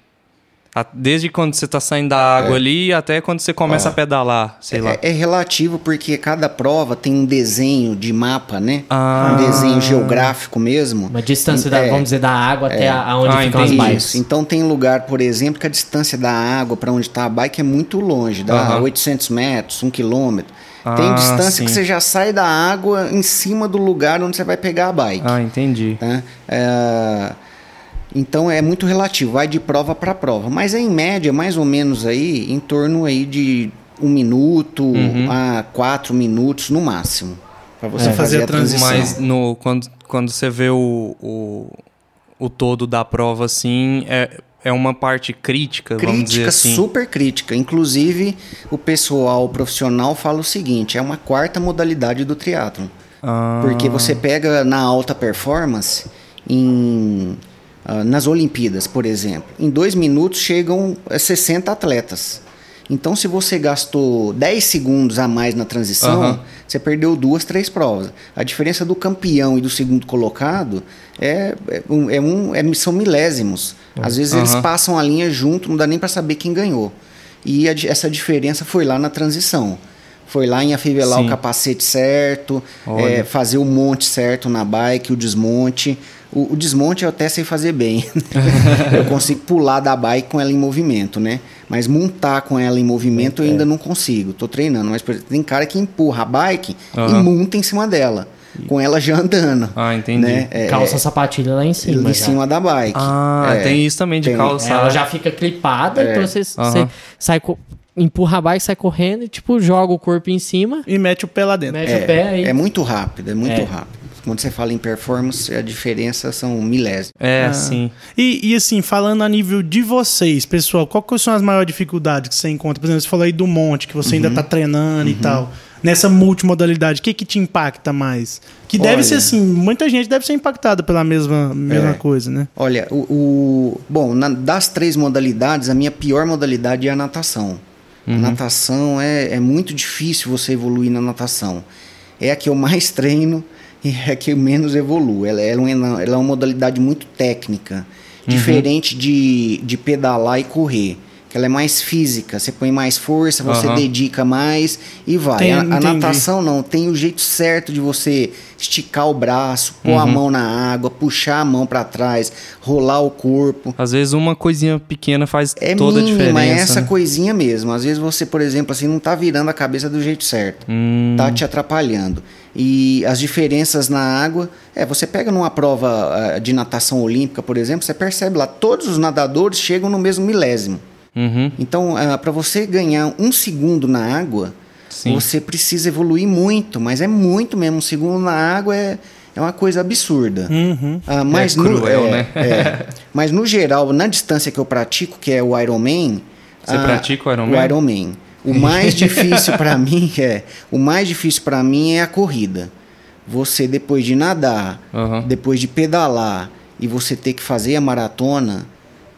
Desde quando você está saindo da água é. ali até quando você começa a pedalar, sei é, lá. É relativo porque cada prova tem um desenho de mapa, né? Ah. Um desenho geográfico mesmo. Uma distância, da, é. vamos dizer, da água até aonde ah, ficam entendi. as bikes. Isso. Então tem lugar, por exemplo, que a distância da água para onde está a bike é muito longe, dá 800 metros, 1 quilômetro. Ah, tem distância sim. que você já sai da água em cima do lugar onde você vai pegar a bike. Ah, entendi. Tá? É... Então é muito relativo, vai de prova para prova. Mas é em média, mais ou menos aí, em torno aí de um minuto uhum. a quatro minutos no máximo. Para você é, fazer a transição. Mas no, quando, quando você vê o, o, o todo da prova assim, é, é uma parte crítica, crítica, vamos dizer assim. super crítica. Inclusive, o pessoal o profissional fala o seguinte, é uma quarta modalidade do triatlon. Ah. Porque você pega na alta performance, em nas Olimpíadas, por exemplo. Em dois minutos chegam 60 eh, atletas. Então, se você gastou 10 segundos a mais na transição, uhum. você perdeu duas, três provas. A diferença do campeão e do segundo colocado é, é, é um, é são milésimos. Às vezes uhum. eles passam a linha junto, não dá nem para saber quem ganhou. E a, essa diferença foi lá na transição. Foi lá em afivelar Sim. o capacete certo, é, fazer o monte certo na bike, o desmonte. O, o, desmonte eu até sei fazer bem. eu consigo pular da bike com ela em movimento, né? Mas montar com ela em movimento é. eu ainda não consigo. Tô treinando. Mas exemplo, tem cara que empurra a bike uhum. e monta em cima dela. Com ela já andando. Ah, entendi. Né? É, calça sapatilha lá em cima. Em já. cima da bike. Ah, é, tem isso também de tem. calça. Ela já fica clipada, é. então você, uhum. você sai empurra a bike, sai correndo e tipo joga o corpo em cima e mete o pé lá dentro. Mete é, o pé aí. É muito rápido, é muito é. rápido. Quando você fala em performance, a diferença são milésimos. É, ah. sim. E, e, assim, falando a nível de vocês, pessoal, quais são as maiores dificuldades que você encontra? Por exemplo, você falou aí do monte, que você uhum. ainda está treinando uhum. e tal. Nessa multimodalidade, o que, que te impacta mais? Que deve Olha, ser assim, muita gente deve ser impactada pela mesma, mesma é, coisa, né? Olha, o, o bom, na, das três modalidades, a minha pior modalidade é a natação. Uhum. A natação é, é muito difícil você evoluir na natação. É a que eu mais treino, e é que menos evolui. Ela, ela, é, uma, ela é uma modalidade muito técnica, uhum. diferente de, de pedalar e correr. Que ela é mais física, você põe mais força, você uhum. dedica mais e vai. Tem, a, a natação não, tem o jeito certo de você esticar o braço, pôr uhum. a mão na água, puxar a mão para trás, rolar o corpo. Às vezes uma coisinha pequena faz é toda mínima, a diferença. É essa né? coisinha mesmo. Às vezes você, por exemplo, assim, não tá virando a cabeça do jeito certo. Hum. Tá te atrapalhando. E as diferenças na água, é, você pega numa prova uh, de natação olímpica, por exemplo, você percebe lá, todos os nadadores chegam no mesmo milésimo. Uhum. Então, uh, para você ganhar um segundo na água, Sim. você precisa evoluir muito, mas é muito mesmo. Um segundo na água é, é uma coisa absurda. Uhum. Uh, mas, é cruel, no, é, né? é, mas no geral, na distância que eu pratico, que é o Ironman... Você uh, pratica o Ironman? O Ironman. O mais difícil para mim é... O mais difícil para mim é a corrida. Você, depois de nadar, uhum. depois de pedalar e você ter que fazer a maratona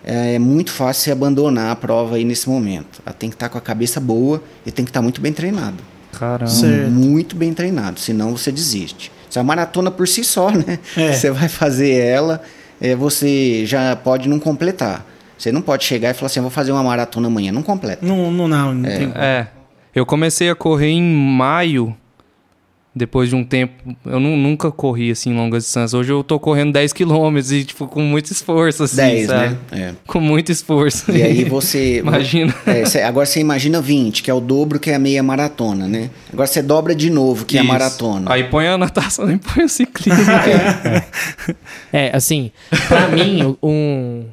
é, é muito fácil você abandonar a prova aí nesse momento. Ela tem que estar com a cabeça boa e tem que estar muito bem treinado. Caramba. Certo. Muito bem treinado, senão você desiste. Se a maratona por si só, né? É. Você vai fazer ela, é, você já pode não completar. Você não pode chegar e falar assim, vou fazer uma maratona amanhã. Não completa. Não, não, não. não é. Tem... é. Eu comecei a correr em maio depois de um tempo, eu nunca corri assim longas distâncias. Hoje eu tô correndo 10 quilômetros e, tipo, com muito esforço, assim, 10, sabe? né? É. Com muito esforço. E aí você... imagina. É, cê, agora você imagina 20, que é o dobro que é a meia maratona, né? Agora você dobra de novo, que Isso. é a maratona. Aí põe a natação e põe o ciclismo. é. é, assim, pra mim, um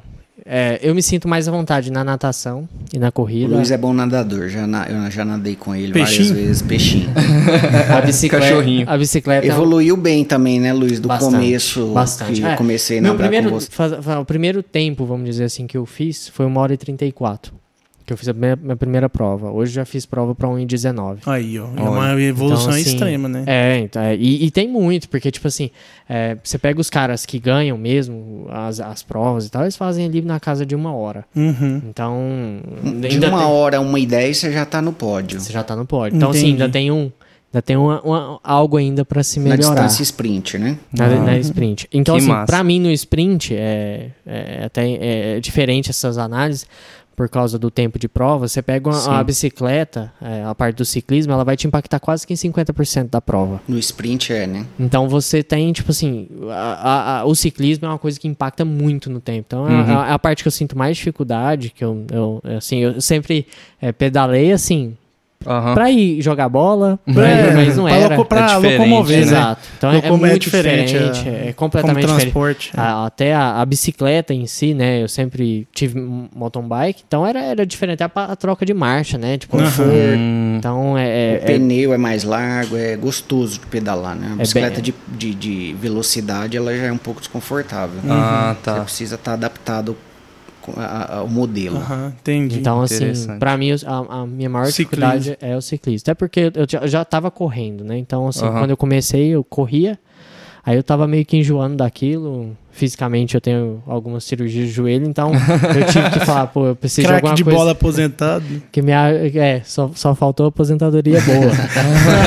é, eu me sinto mais à vontade na natação e na corrida. O Luiz é bom nadador, já na, eu já nadei com ele peixinho? várias vezes, peixinho. a bicicleta, Cachorrinho. A bicicleta evoluiu bem também, né, Luiz, do bastante, começo bastante. que é, eu comecei a nadar primeiro, com você. Faz, o primeiro tempo, vamos dizer assim, que eu fiz foi uma hora e 34 que eu fiz a minha, minha primeira prova. Hoje já fiz prova para 1,19. Aí, ó. É uma evolução então, assim, extrema, né? É, então, é, e, e, tem muito, porque, tipo assim, é, você pega os caras que ganham mesmo as, as provas e tal, eles fazem ali na casa de uma hora. Uhum. Então. De uma tem... hora, uma e dez, você já tá no pódio. Você já tá no pódio. Então, Entendi. assim, ainda tem um. Ainda tem uma, uma, algo ainda para se melhorar. Na distância sprint, né? Na, uhum. na sprint. Então, que assim, para mim no sprint é, é até é diferente essas análises, por causa do tempo de prova, você pega uma, a bicicleta, é, a parte do ciclismo, ela vai te impactar quase que em 50% da prova. No sprint é, né? Então você tem, tipo assim, a, a, o ciclismo é uma coisa que impacta muito no tempo. Então é uhum. é, a, a, parte que eu sinto mais dificuldade, que eu, eu assim, eu sempre é, pedalei assim, Uhum. Pra ir jogar bola, é, mas não era. Pra é locomover, né? Exato. Então é, é muito é diferente, diferente é, é completamente transporte, diferente. A, até a, a, bicicleta em si, né? Eu sempre tive mountain bike, então era, era diferente a, a troca de marcha, né? Tipo, uhum. Então é, é, O pneu é mais largo, é gostoso de pedalar, né? A bicicleta bem... de, de, de, velocidade ela já é um pouco desconfortável. Ah, tá. Você precisa estar tá adaptado a, a, o modelo. Uhum, entendi. Então, assim, para mim, a, a, minha maior ciclismo. dificuldade é o ciclismo. Até porque eu já, estava correndo, né? Então, assim, uhum. quando eu comecei, eu corria. Aí eu tava meio que enjoando daquilo. Fisicamente eu tenho algumas cirurgias de joelho, então eu tive que falar, pô, eu preciso Crack de alguma de coisa. bola aposentado. Que me, é, só, só faltou aposentadoria boa.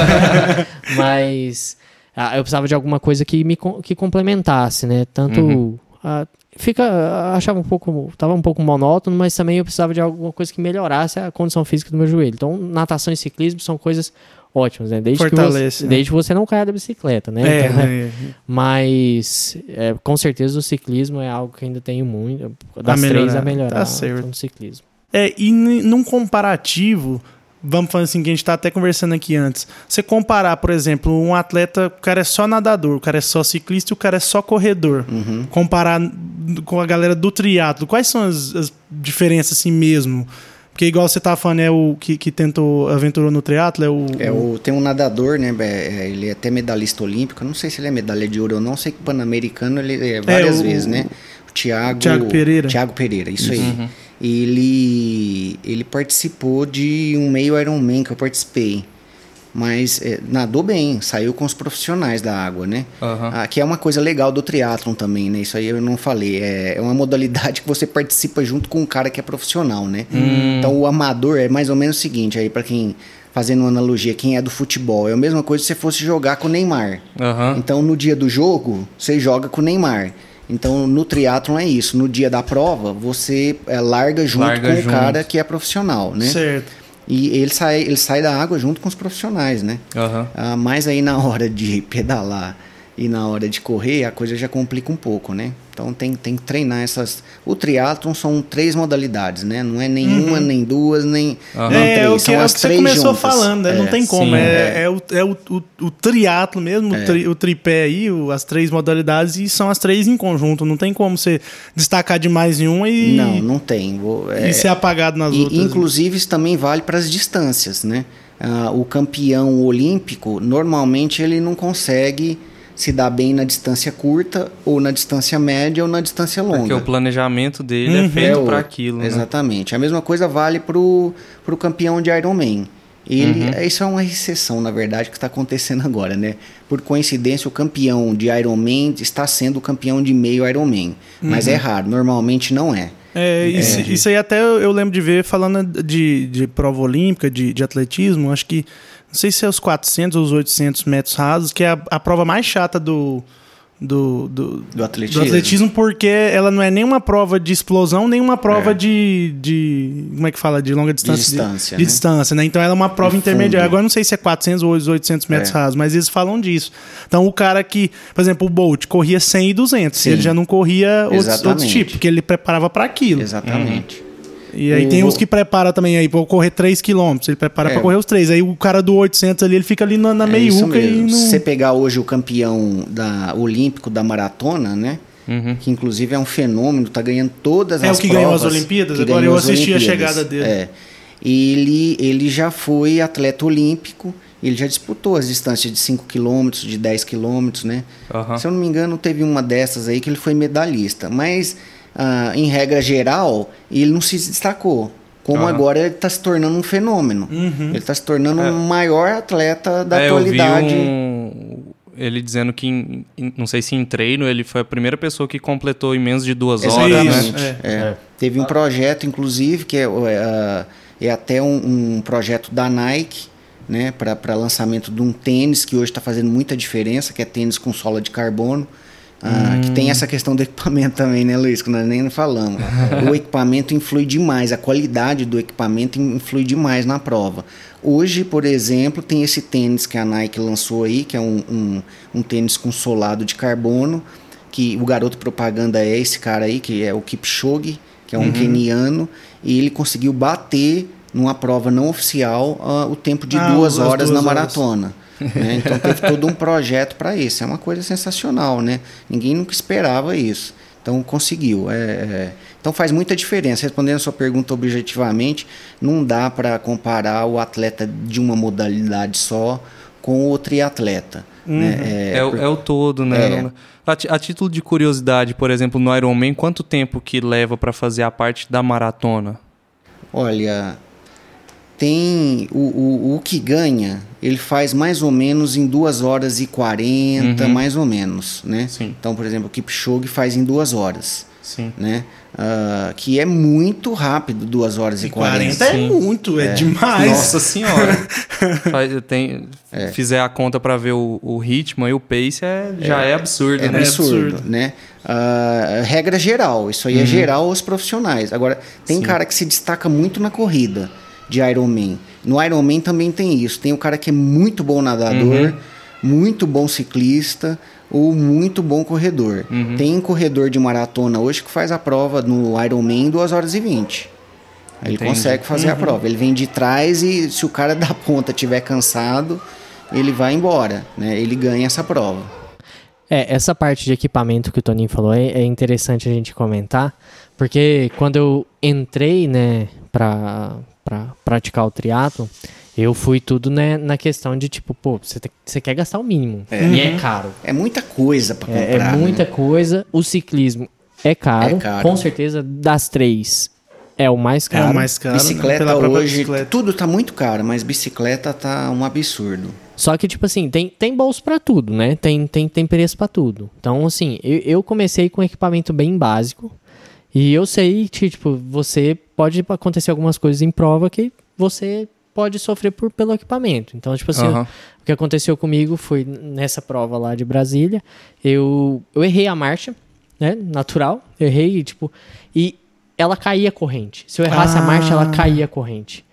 Mas ah, eu precisava de alguma coisa que me que complementasse, né? Tanto uhum. a, fica achava um pouco tava um pouco monótono mas também eu precisava de alguma coisa que melhorasse a condição física do meu joelho então natação e ciclismo são coisas ótimas né desde Fortalece, que você, né? desde que você não caia da bicicleta né, é, então, né? é. mas é, com certeza o ciclismo é algo que ainda tenho muito das a três a melhorar tá certo. no ciclismo é e num comparativo vamos falar assim, que a gente tá até conversando aqui antes. Você comparar, por exemplo, um atleta, o cara é só nadador, o cara é só ciclista e o cara é só corredor. Uhum. Comparar com a galera do triatlo, quais são as, as, diferenças assim mesmo? Porque igual você tava falando, é o que, que tentou, aventurou no triatlo, é o... É o... Tem um nadador, né, é, ele é até medalhista olímpico, não sei se ele é medalha de ouro ou não, sei que pan-americano ele é várias é, o, vezes, né? O Thiago... Thiago Pereira. Thiago Pereira, isso aí. Ele, ele participou de um meio Ironman que eu participei. Mas é, nadou bem, saiu com os profissionais da água, né? Uhum. Ah, que é uma coisa legal do triatlon também, né? Isso aí eu não falei. É, é uma modalidade que você participa junto com um cara que é profissional, né? Hum. Então o amador é mais ou menos o seguinte, aí para quem fazendo uma analogia, quem é do futebol, é a mesma coisa se você fosse jogar com o Neymar. Uhum. Então no dia do jogo, você joga com o Neymar. Então, no triatlon é isso. No dia da prova, você é, larga junto larga com junto. o cara que é profissional, né? Certo. E ele sai, ele sai da água junto com os profissionais, né? Uhum. Ah, mas aí na hora de pedalar e na hora de correr, a coisa já complica um pouco, né? Então tem, tem que treinar essas. O triatlon são três modalidades, né? Não é nenhuma, uhum. nem duas, nem. Uhum. É, três. É o que, são é as que três você começou juntas. falando, né? É, não tem como. Sim, é, é, é. o, é o, o, o triatlo mesmo, é. o, tri, o, tripé aí, o, as três modalidades, e são as três em conjunto. Não tem como você destacar demais em uma e. Não, não tem. Vou, é, e ser apagado nas e, outras. Inclusive, isso também vale para as distâncias, né? Uh, o campeão olímpico, normalmente ele não consegue se dá bem na distância curta, ou na distância média, ou na distância longa. Porque o planejamento dele é uhum. é feito é para aquilo. Né? Exatamente. A mesma coisa vale para o campeão de Ironman. Ele, uhum. Isso é uma exceção, na verdade, que está acontecendo agora, né? Por coincidência, o campeão de Ironman está sendo o campeão de meio Ironman. Mas uhum. é raro, normalmente não é. É, isso, é. isso aí até eu lembro de ver falando de, de prova olímpica, de, de atletismo, acho que não sei se é os 400 ou os 800 metros rasos, que é a, a prova mais chata do, do, do, do, atletismo. do atletismo, porque ela não é nenhuma prova de explosão, nem uma prova é. de, de. Como é que fala? De longa distância. De distância. De, né? distância, né? Então ela é uma prova intermediária. Agora não sei se é 400 ou 800 metros é. rasos, mas eles falam disso. Então o cara que, por exemplo, o Bolt corria 100 e 200, Sim. ele já não corria outros, outros tipos, porque ele preparava para aquilo. Exatamente. Uhum. E aí o... tem os que prepara também aí para correr 3 km, ele prepara é. para correr os 3. Aí o cara do 800 ali, ele fica ali na, na é meiuca e não... Se você pegar hoje o campeão da olímpico da maratona, né? Uhum. Que inclusive é um fenômeno, tá ganhando todas é as provas. É o que ganhou as Olimpíadas? Agora eu assisti a chegada dele. É. Ele, ele já foi atleta olímpico, ele já disputou as distâncias de 5 km, de 10 km, né? Uhum. Se eu não me engano, teve uma dessas aí que ele foi medalhista. Mas ah, em regra geral, ele não se destacou. Como uhum. agora ele está se tornando um fenômeno. Uhum. Ele está se tornando é. um maior atleta da é, atualidade. Um, ele dizendo que, em, não sei se em treino, ele foi a primeira pessoa que completou em menos de duas Exatamente. horas. Né? É. é. Teve um projeto, inclusive, que é, é, é até um, um, projeto da Nike, né, para lançamento de um tênis que hoje está fazendo muita diferença, que é tênis com sola de carbono. Ah, hum. Que tem essa questão do equipamento também, né, Luiz? Que nós nem falamos. o equipamento influi demais, a qualidade do equipamento influi demais na prova. Hoje, por exemplo, tem esse tênis que a Nike lançou aí, que é um, um, um tênis com solado de carbono, que o garoto propaganda é esse cara aí, que é o Kipchoge, que é um uhum. keniano, e ele conseguiu bater numa prova não oficial uh, o tempo de ah, duas horas duas na maratona. Né? Então teve todo um projeto para isso. É uma coisa sensacional, né? Ninguém nunca esperava isso. Então conseguiu. É, é... Então faz muita diferença. Respondendo a sua pergunta objetivamente, não dá para comparar o atleta de uma modalidade só com o triatleta. Uhum. Né? É, é, é, o todo, né? É. A, a, título de curiosidade, por exemplo, no Ironman, quanto tempo que leva para fazer a parte da maratona? Olha, tem o, o, o, que ganha, ele faz mais ou menos em 2 horas e 40, uhum. mais ou menos, né? Sim. Então, por exemplo, o Kipchoge faz em 2 horas. Sim. Né? Uh, que é muito rápido, 2 horas e, e 40. 40 é muito, é, é, demais. Nossa senhora. tem, é. Fizer a conta para ver o, o, ritmo e o pace, é, já é, é absurdo. É né? absurdo, absurdo. né? Uh, regra geral, isso aí é uhum. é geral aos profissionais. Agora, tem Sim. cara que se destaca muito na corrida de Ironman. No Ironman também tem isso. Tem o cara que é muito bom nadador, uhum. muito bom ciclista ou muito bom corredor. Uhum. Tem corredor de maratona hoje que faz a prova no Ironman em 2 horas e 20. Ele Entendi. consegue fazer uhum. a prova. Ele vem de trás e se o cara da ponta tiver cansado, ele vai embora, né? Ele ganha essa prova. É, essa parte de equipamento que o Toninho falou é, é interessante a gente comentar, porque quando eu entrei, né, para para praticar o triatlo, eu fui tudo né, na questão de tipo, pô, você, quer gastar o mínimo. É. E é caro. É muita coisa para comprar. É, é muita né? coisa. O ciclismo é caro, é caro. Com certeza, das três, é o mais caro. É o mais caro. Bicicleta né? hoje, bicicleta. tudo tá muito caro, mas bicicleta tá um absurdo. Só que, tipo assim, tem, tem bolso para tudo, né? Tem, tem, tem preço para tudo. Então, assim, eu, eu comecei com um equipamento bem básico. E eu sei que, tipo, você pode acontecer algumas coisas em prova que você pode sofrer por, pelo equipamento. Então, tipo assim, uhum. o que aconteceu comigo foi nessa prova lá de Brasília, eu, eu errei a marcha, né? Natural. Eu errei, tipo, e ela caía a corrente. Se eu errasse ah. a marcha, ela caía a corrente.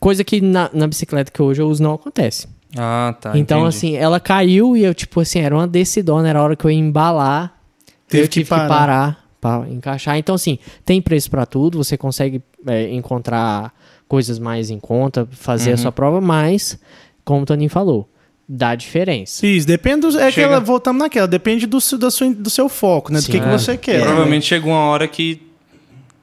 Coisa que na, na bicicleta que hoje eu uso não acontece. Ah, tá. Então, entendi. assim, ela caiu e eu, tipo assim, era uma decidona, era a hora que eu ia embalar. Teve eu que tive parar. que parar para encaixar. Então, assim, tem preço para tudo, você consegue é, encontrar coisas mais em conta, fazer Uhum. a sua prova, mas, como o Toninho falou, dá diferença. Isso, depende do. É Chega- aquela, voltamos naquela, depende do, seu- da sua, do seu foco, né? Do Sim. que, que É. você quer. Provavelmente chega uma hora que,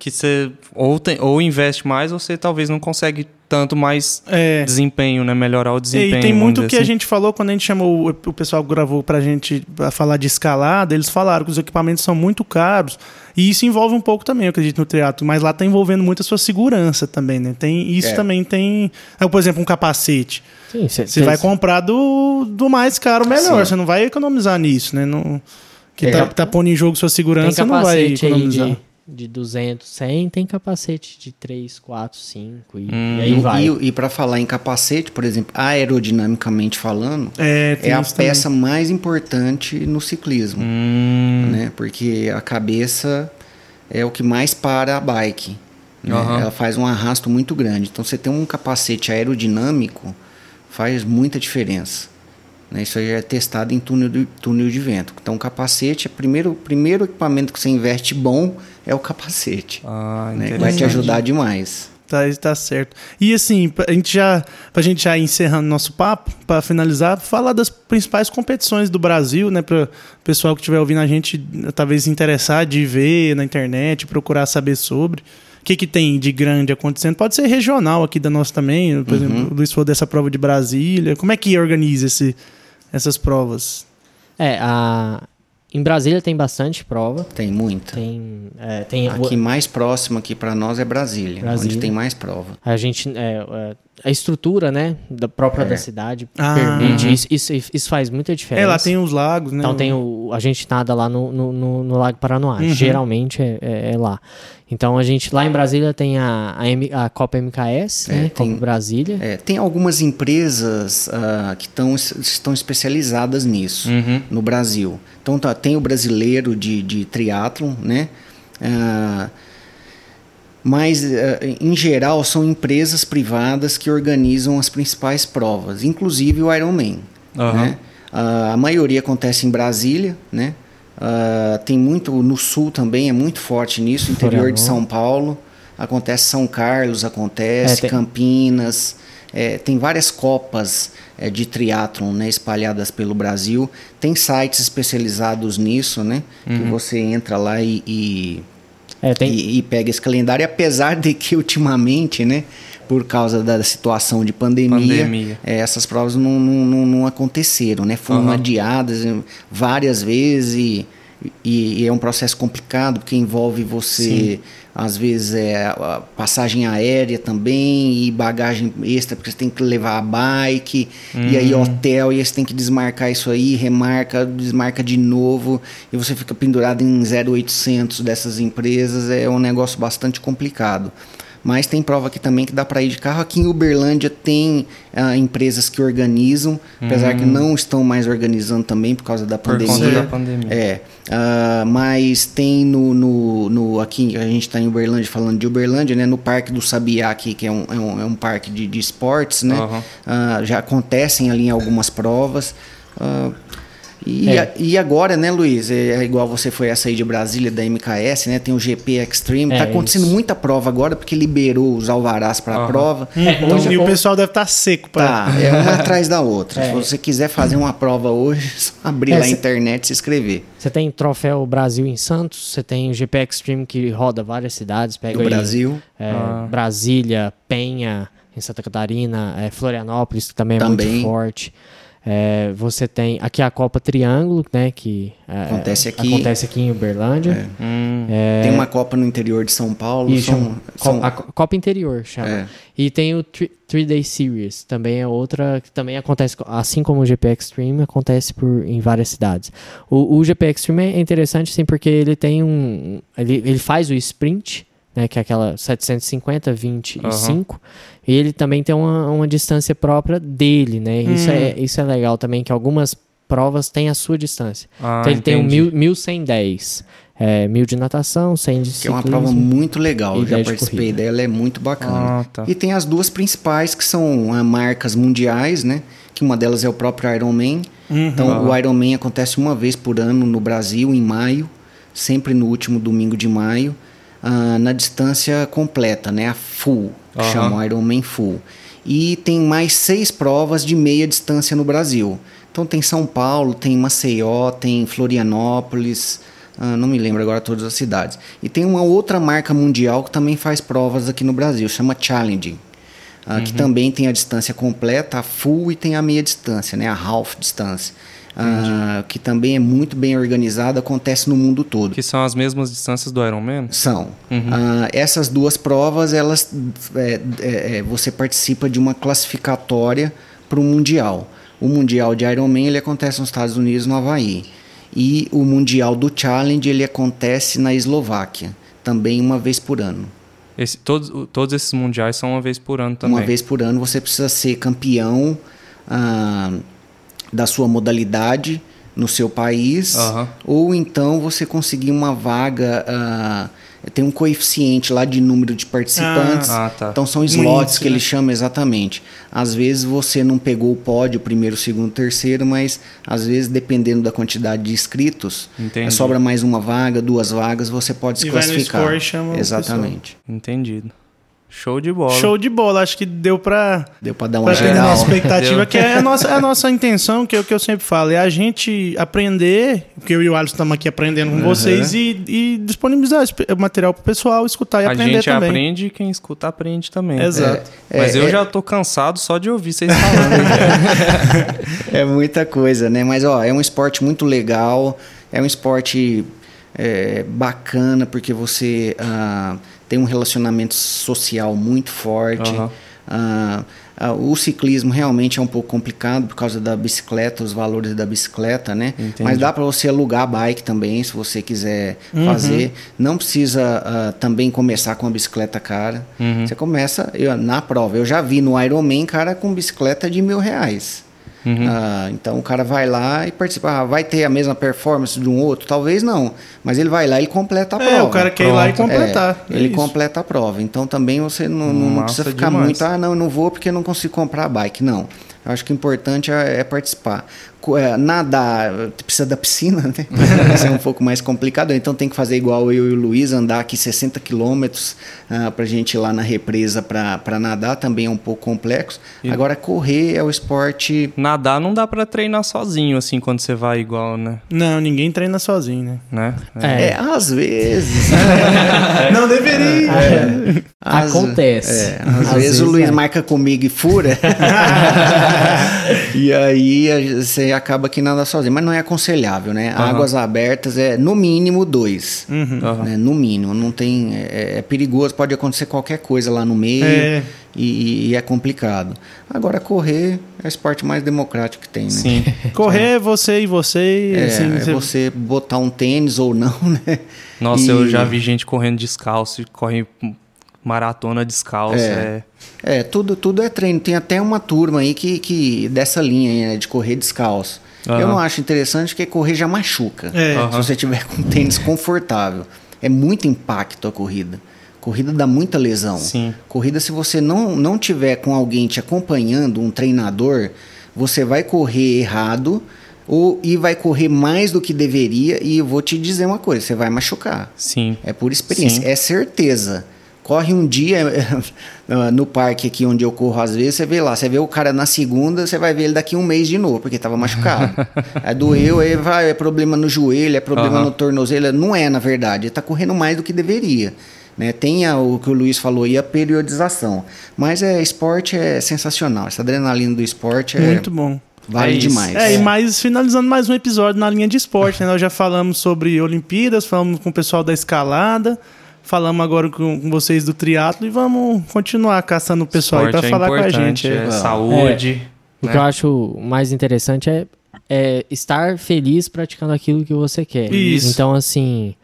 que você ou, tem, ou investe mais ou você talvez não consegue tanto mais É. desempenho, né? Melhorar o desempenho. E tem muito que a assim. gente falou quando a gente chamou o, o pessoal que gravou pra gente pra falar de escalada, eles falaram que os equipamentos são muito caros. E isso envolve um pouco também, eu acredito, no teatro, mas lá tá envolvendo muito a sua segurança também, né? Tem, isso É. também tem. é, Por exemplo, um capacete. Sim, Você cê- vai comprar do, do mais caro melhor, você não vai economizar nisso, né? Não, que É. tá, tá pondo em jogo sua segurança, você não vai capacete aí economizar. de, de 200, 100, tem capacete de 3, 4, 5 e, Hum. e aí vai. E, e para falar em capacete, por exemplo, aerodinamicamente falando, É, é a também. peça mais importante no ciclismo, Hum, né? Porque a cabeça é o que mais para a bike. né? Aham. Ela faz um arrasto muito grande. Então, você ter um capacete aerodinâmico faz muita diferença. Né? Isso aí é testado em túnel de, túnel de vento. Então, o capacete, é o primeiro, primeiro equipamento que você investe bom é o capacete. ah, né? Vai te ajudar demais. Tá, tá certo. E assim, pra gente já, pra gente já ir encerrando nosso papo, para finalizar, falar das principais competições do Brasil, né, para pessoal que estiver ouvindo a gente talvez interessar de ver na internet, procurar saber sobre. O que, que tem de grande acontecendo? Pode ser regional aqui da nossa também. Por exemplo, o Luiz falou dessa prova de Brasília. Como é que organiza esse, essas provas? É, a, em Brasília tem bastante prova. Tem muita. Tem, é, tem Aqui mais próximo aqui para nós é Brasília, Brasília. onde tem mais prova. a gente é, é, a estrutura, né, da própria da cidade Ah. permite Uhum. isso, isso. Isso faz muita diferença. É, lá tem os lagos, né? Então tem o, a gente nada lá no, no, no- no Lago Paranoá. Uhum. Geralmente é, é- é lá. Então a gente lá em Brasília tem a, a, M- a Copa MKS, É, né? tem- Copa Brasília. É, tem algumas empresas ah, que tão, estão especializadas nisso Uhum. no Brasil. Então tá, tem o brasileiro de, de triatlon, né? Ah, mas ah, em geral são empresas privadas que organizam as principais provas, inclusive o Ironman. Aham. né? Ah, a maioria acontece em Brasília, né? Ah, tem muito no sul também, é muito forte nisso, interior de. São Paulo. Acontece São Carlos, acontece É, tem- Campinas. é, tem várias copas é, de triatlon né, espalhadas pelo Brasil. Tem sites especializados nisso, né? Que você entra lá e, e, É, tem, e- e pega esse calendário. Apesar de que ultimamente, né? Por causa da situação de pandemia, Pandemia. é, essas provas não, não, não, aconteceram, né? Foram Aham. adiadas eh, várias vezes e, e- e é um processo complicado porque envolve você, às vezes, é, passagem aérea também e bagagem extra porque você tem que levar a bike e aí hotel e aí você tem que desmarcar isso aí, remarca, desmarca de novo e você fica pendurado em 0800 dessas empresas, é um negócio bastante complicado. Mas tem prova aqui também que dá para ir de carro. Aqui em Uberlândia tem ah, empresas que organizam, apesar que não estão mais organizando também por causa da Por pandemia. conta da pandemia. É, ah, mas tem no, no, no- aqui a gente está em Uberlândia falando de Uberlândia, né? No Parque do Sabiá aqui que é um, é um, é um parque de, de esportes, né? Ah, já acontecem ali algumas provas. Ah, e, É. a- e agora, né, Luiz? É, é igual você foi essa aí de Brasília da MKS, né? Tem o GP Extreme. É, tá acontecendo isso. muita prova agora porque liberou os alvarás para a Aham. prova. É, Então, hoje- e o pessoal deve estar seco para. Tá, é uma atrás da outra. É. Se você quiser fazer uma prova hoje, só abrir É, lá a internet e se inscrever. Você tem Troféu Brasil em Santos, você tem o GP Extreme que roda várias cidades, pega Do aí, Brasil. é, Ah. Brasília, Penha, em Santa Catarina, é, Florianópolis, que também é Também. muito forte. É, você tem aqui a Copa Triângulo, né? Que é, Acontece aqui. acontece aqui em Uberlândia. Hum, É, Tem uma Copa no interior de São Paulo. e são, são- a Co- Copa Interior chama. É. E tem o 3 Day Series, também é outra que também acontece, assim como o GP Extreme, acontece por, em várias cidades. O, o GP Extreme é interessante, sim, porque ele tem um. Ele, ele faz o sprint, né, que é aquela 750, 25, e ele também tem uma, uma distância própria dele, né? Isso, Hum. é, isso é legal também, que algumas provas têm a sua distância. ah, então ele tem um entendi. mil, 1110. É, mil de natação, 100 de que é uma ciclismo. prova muito legal. e Eu já 10 de participei corrida. dela, é muito bacana. Ah, tá. E tem as duas principais, que são ah, marcas mundiais, né? que uma delas é o próprio Ironman. Uhum. Então, o Ironman acontece uma vez por ano no Brasil, em maio, sempre no último domingo de maio, uh, na distância completa, né? A full, uhum. chama Ironman Full. E tem mais seis provas de meia distância no Brasil. Então tem São Paulo, tem Maceió, tem Florianópolis, uh, não me lembro agora todas as cidades. E tem uma outra marca mundial que também faz provas aqui no Brasil, chama Challenging. Uh, uhum. Que também tem a distância completa, a full e tem a meia distância, né, a half distância. Uh, que também é muito bem organizada, acontece no mundo todo. Que são as mesmas distâncias do Ironman? São. Uhum. Uh, essas duas provas, elas, é, é, é, você participa de uma classificatória para o Mundial. O Mundial de Ironman ele acontece nos Estados Unidos, no Havaí. E o Mundial do Challenge ele acontece na Eslováquia, também uma vez por ano. Esse, todos, todos esses mundiais são uma vez por ano também? Uma vez por ano você precisa ser campeão ah, da sua modalidade no seu país, uhum. ou então você conseguir uma vaga. Uh, tem um coeficiente lá de número de participantes. Ah, ah, tá. Então são slots que né? ele chama exatamente. Às vezes você não pegou o pódio, primeiro, segundo, terceiro, mas às vezes, dependendo da quantidade de inscritos, sobra mais uma vaga, duas vagas, você pode se e classificar. Vai no score, chama exatamente. Entendido. Show de bola. Show de bola. Acho que deu pra. Deu pra dar uma pra geral. a expectativa, deu. que é a nossa, é a nossa intenção, que é o que eu sempre falo, é a gente aprender, porque eu e o Alisson estamos aqui aprendendo com uhum. vocês, e, e, disponibilizar o material pro pessoal escutar e a aprender também. A gente aprende quem escuta aprende também. Exato. É, Mas é, eu é... já tô cansado só de ouvir vocês falando. é muita coisa, né? Mas, ó, é um esporte muito legal, é um esporte é, bacana, porque você. Uh, tem um relacionamento social muito forte. Uhum. Uh, uh, o ciclismo realmente é um pouco complicado por causa da bicicleta, os valores da bicicleta, né? Entendi. Mas dá para você alugar a bike também, se você quiser uhum. fazer. Não precisa uh, também começar com a bicicleta cara. Uhum. Você começa eu, na prova. Eu já vi no Ironman cara com bicicleta de mil reais. Uhum. Ah, então o cara vai lá e participa. Ah, vai ter a mesma performance de um outro? Talvez não. Mas ele vai lá e completa a prova. É, o cara quer ir lá e completar. É, ele isso. completa a prova. Então também você não, não precisa ficar demais. muito, ah, não, eu não vou porque eu não consigo comprar a bike. Não. Eu acho que o importante é, é participar. É, nadar, precisa da piscina, né? Isso é um pouco mais complicado. Então tem que fazer igual eu e o Luiz, andar aqui 60 quilômetros uh, para a gente ir lá na represa para nadar, também é um pouco complexo. E Agora, correr é o esporte. Nadar não dá para treinar sozinho, assim, quando você vai igual, né? Não, ninguém treina sozinho, né? né? É, é às vezes. não deveria. É. Às, Acontece. É, às, às vezes, vezes, o Luiz é. marca comigo e fura. e aí você acaba que nada sozinho. Mas não é aconselhável, né? Uhum. Águas abertas é no mínimo dois. Uhum. Né? No mínimo. Não tem. É, é, perigoso, pode acontecer qualquer coisa lá no meio. É. E, e, é complicado. Agora, correr é o esporte mais democrático que tem, né? Sim. correr é você e você. É, assim, é você... botar um tênis ou não, né? Nossa, e... eu já vi gente correndo descalço e corre maratona descalço. É, é. é, tudo, tudo é treino. Tem até uma turma aí que, que dessa linha né, de correr descalço. Uhum. Eu não acho interessante porque correr já machuca. É. Uhum. Se você tiver com tênis confortável. É muito impacto a corrida. Corrida dá muita lesão. Sim. Corrida, se você não, não tiver com alguém te acompanhando, um treinador, você vai correr errado ou, e vai correr mais do que deveria. E eu vou te dizer uma coisa: você vai machucar. Sim. É por experiência, Sim. é certeza. Corre um dia no parque aqui onde eu corro às vezes, você vê lá, você vê o cara na segunda, você vai ver ele daqui um mês de novo, porque estava machucado. é doeu, aí vai, é problema no joelho, é problema uhum. no tornozelo. Não é, na verdade, ele está correndo mais do que deveria. Né? Tem a, o que o Luiz falou aí, a periodização. Mas é esporte é sensacional. Essa adrenalina do esporte é. Muito bom. Vale é demais. É, é, e mais finalizando mais um episódio na linha de esporte, né? Nós já falamos sobre Olimpíadas, falamos com o pessoal da escalada. Falamos agora com, vocês do triatlo e vamos continuar caçando o pessoal aí para é falar com a gente. É, é. saúde. O que eu acho mais interessante é, é estar feliz praticando aquilo que você quer. Isso. Então, assim,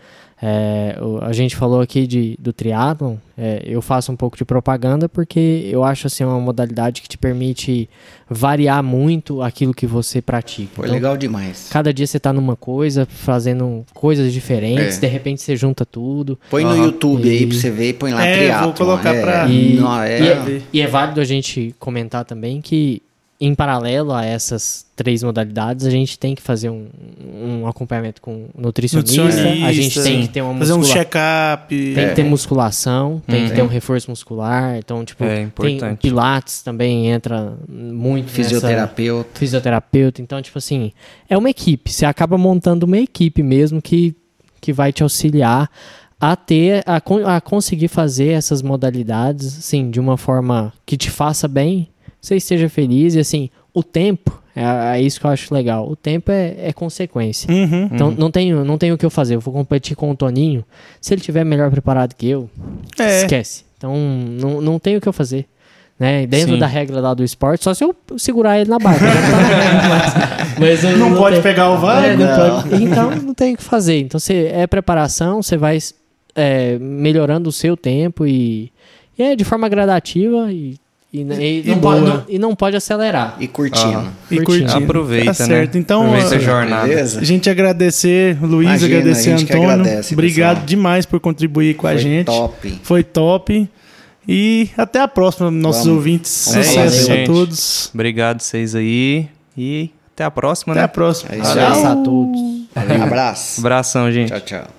é, a gente falou aqui de, do triatlon, é, eu faço um pouco de propaganda porque eu acho assim uma modalidade que te permite variar muito aquilo que você pratica. Foi então, legal demais. Cada dia você está numa coisa, fazendo coisas diferentes, é. de repente você junta tudo. Põe no YouTube e... aí pra você ver e põe lá é, triatlon. Vou colocar é, pra... E, Não, é... E, é, e é válido a gente comentar também que em paralelo a essas três modalidades, a gente tem que fazer um, um acompanhamento com nutricionista, nutricionista, a gente tem que ter uma fazer muscula... um check-up, tem é. que ter musculação, tem que ter um reforço muscular, então tipo, é tem pilates também entra muito fisioterapeuta, nessa... fisioterapeuta, então tipo assim, é uma equipe, você acaba montando uma equipe mesmo que que vai te auxiliar a ter a, a conseguir fazer essas modalidades assim de uma forma que te faça bem você esteja feliz e assim, o tempo, é, é isso que eu acho legal. O tempo é, é consequência. Uhum, então uhum. não tenho não tenho o que eu fazer. Eu vou competir com o Toninho. Se ele tiver melhor preparado que eu, é. esquece. Então não, não tenho o que eu fazer. Né? Dentro Sim. da regra lá do esporte, só se eu segurar ele na barca. mas, mas não, não, pode tenho, pegar o vago. É, pode, então não tem o que fazer. Então você é preparação, você vai é, melhorando o seu tempo e, e é de forma gradativa e e, e, e, não pode, não, e, não pode, acelerar. E curtindo. Ah, e curtindo. Aproveita, tá né? Então, Aproveita a jornada. Beleza? A gente agradecer, Luiz, Imagina, agradecer, Antônio. Agradece, Obrigado pessoal. demais por contribuir com Foi a gente. Foi top. Foi top. E até a próxima, nossos Vamos. ouvintes. É Sucesso a todos. Obrigado vocês aí. E até a próxima, até né? Até a próxima. É Abraço a todos. Valeu. Abraço. Abração, gente. Tchau, tchau.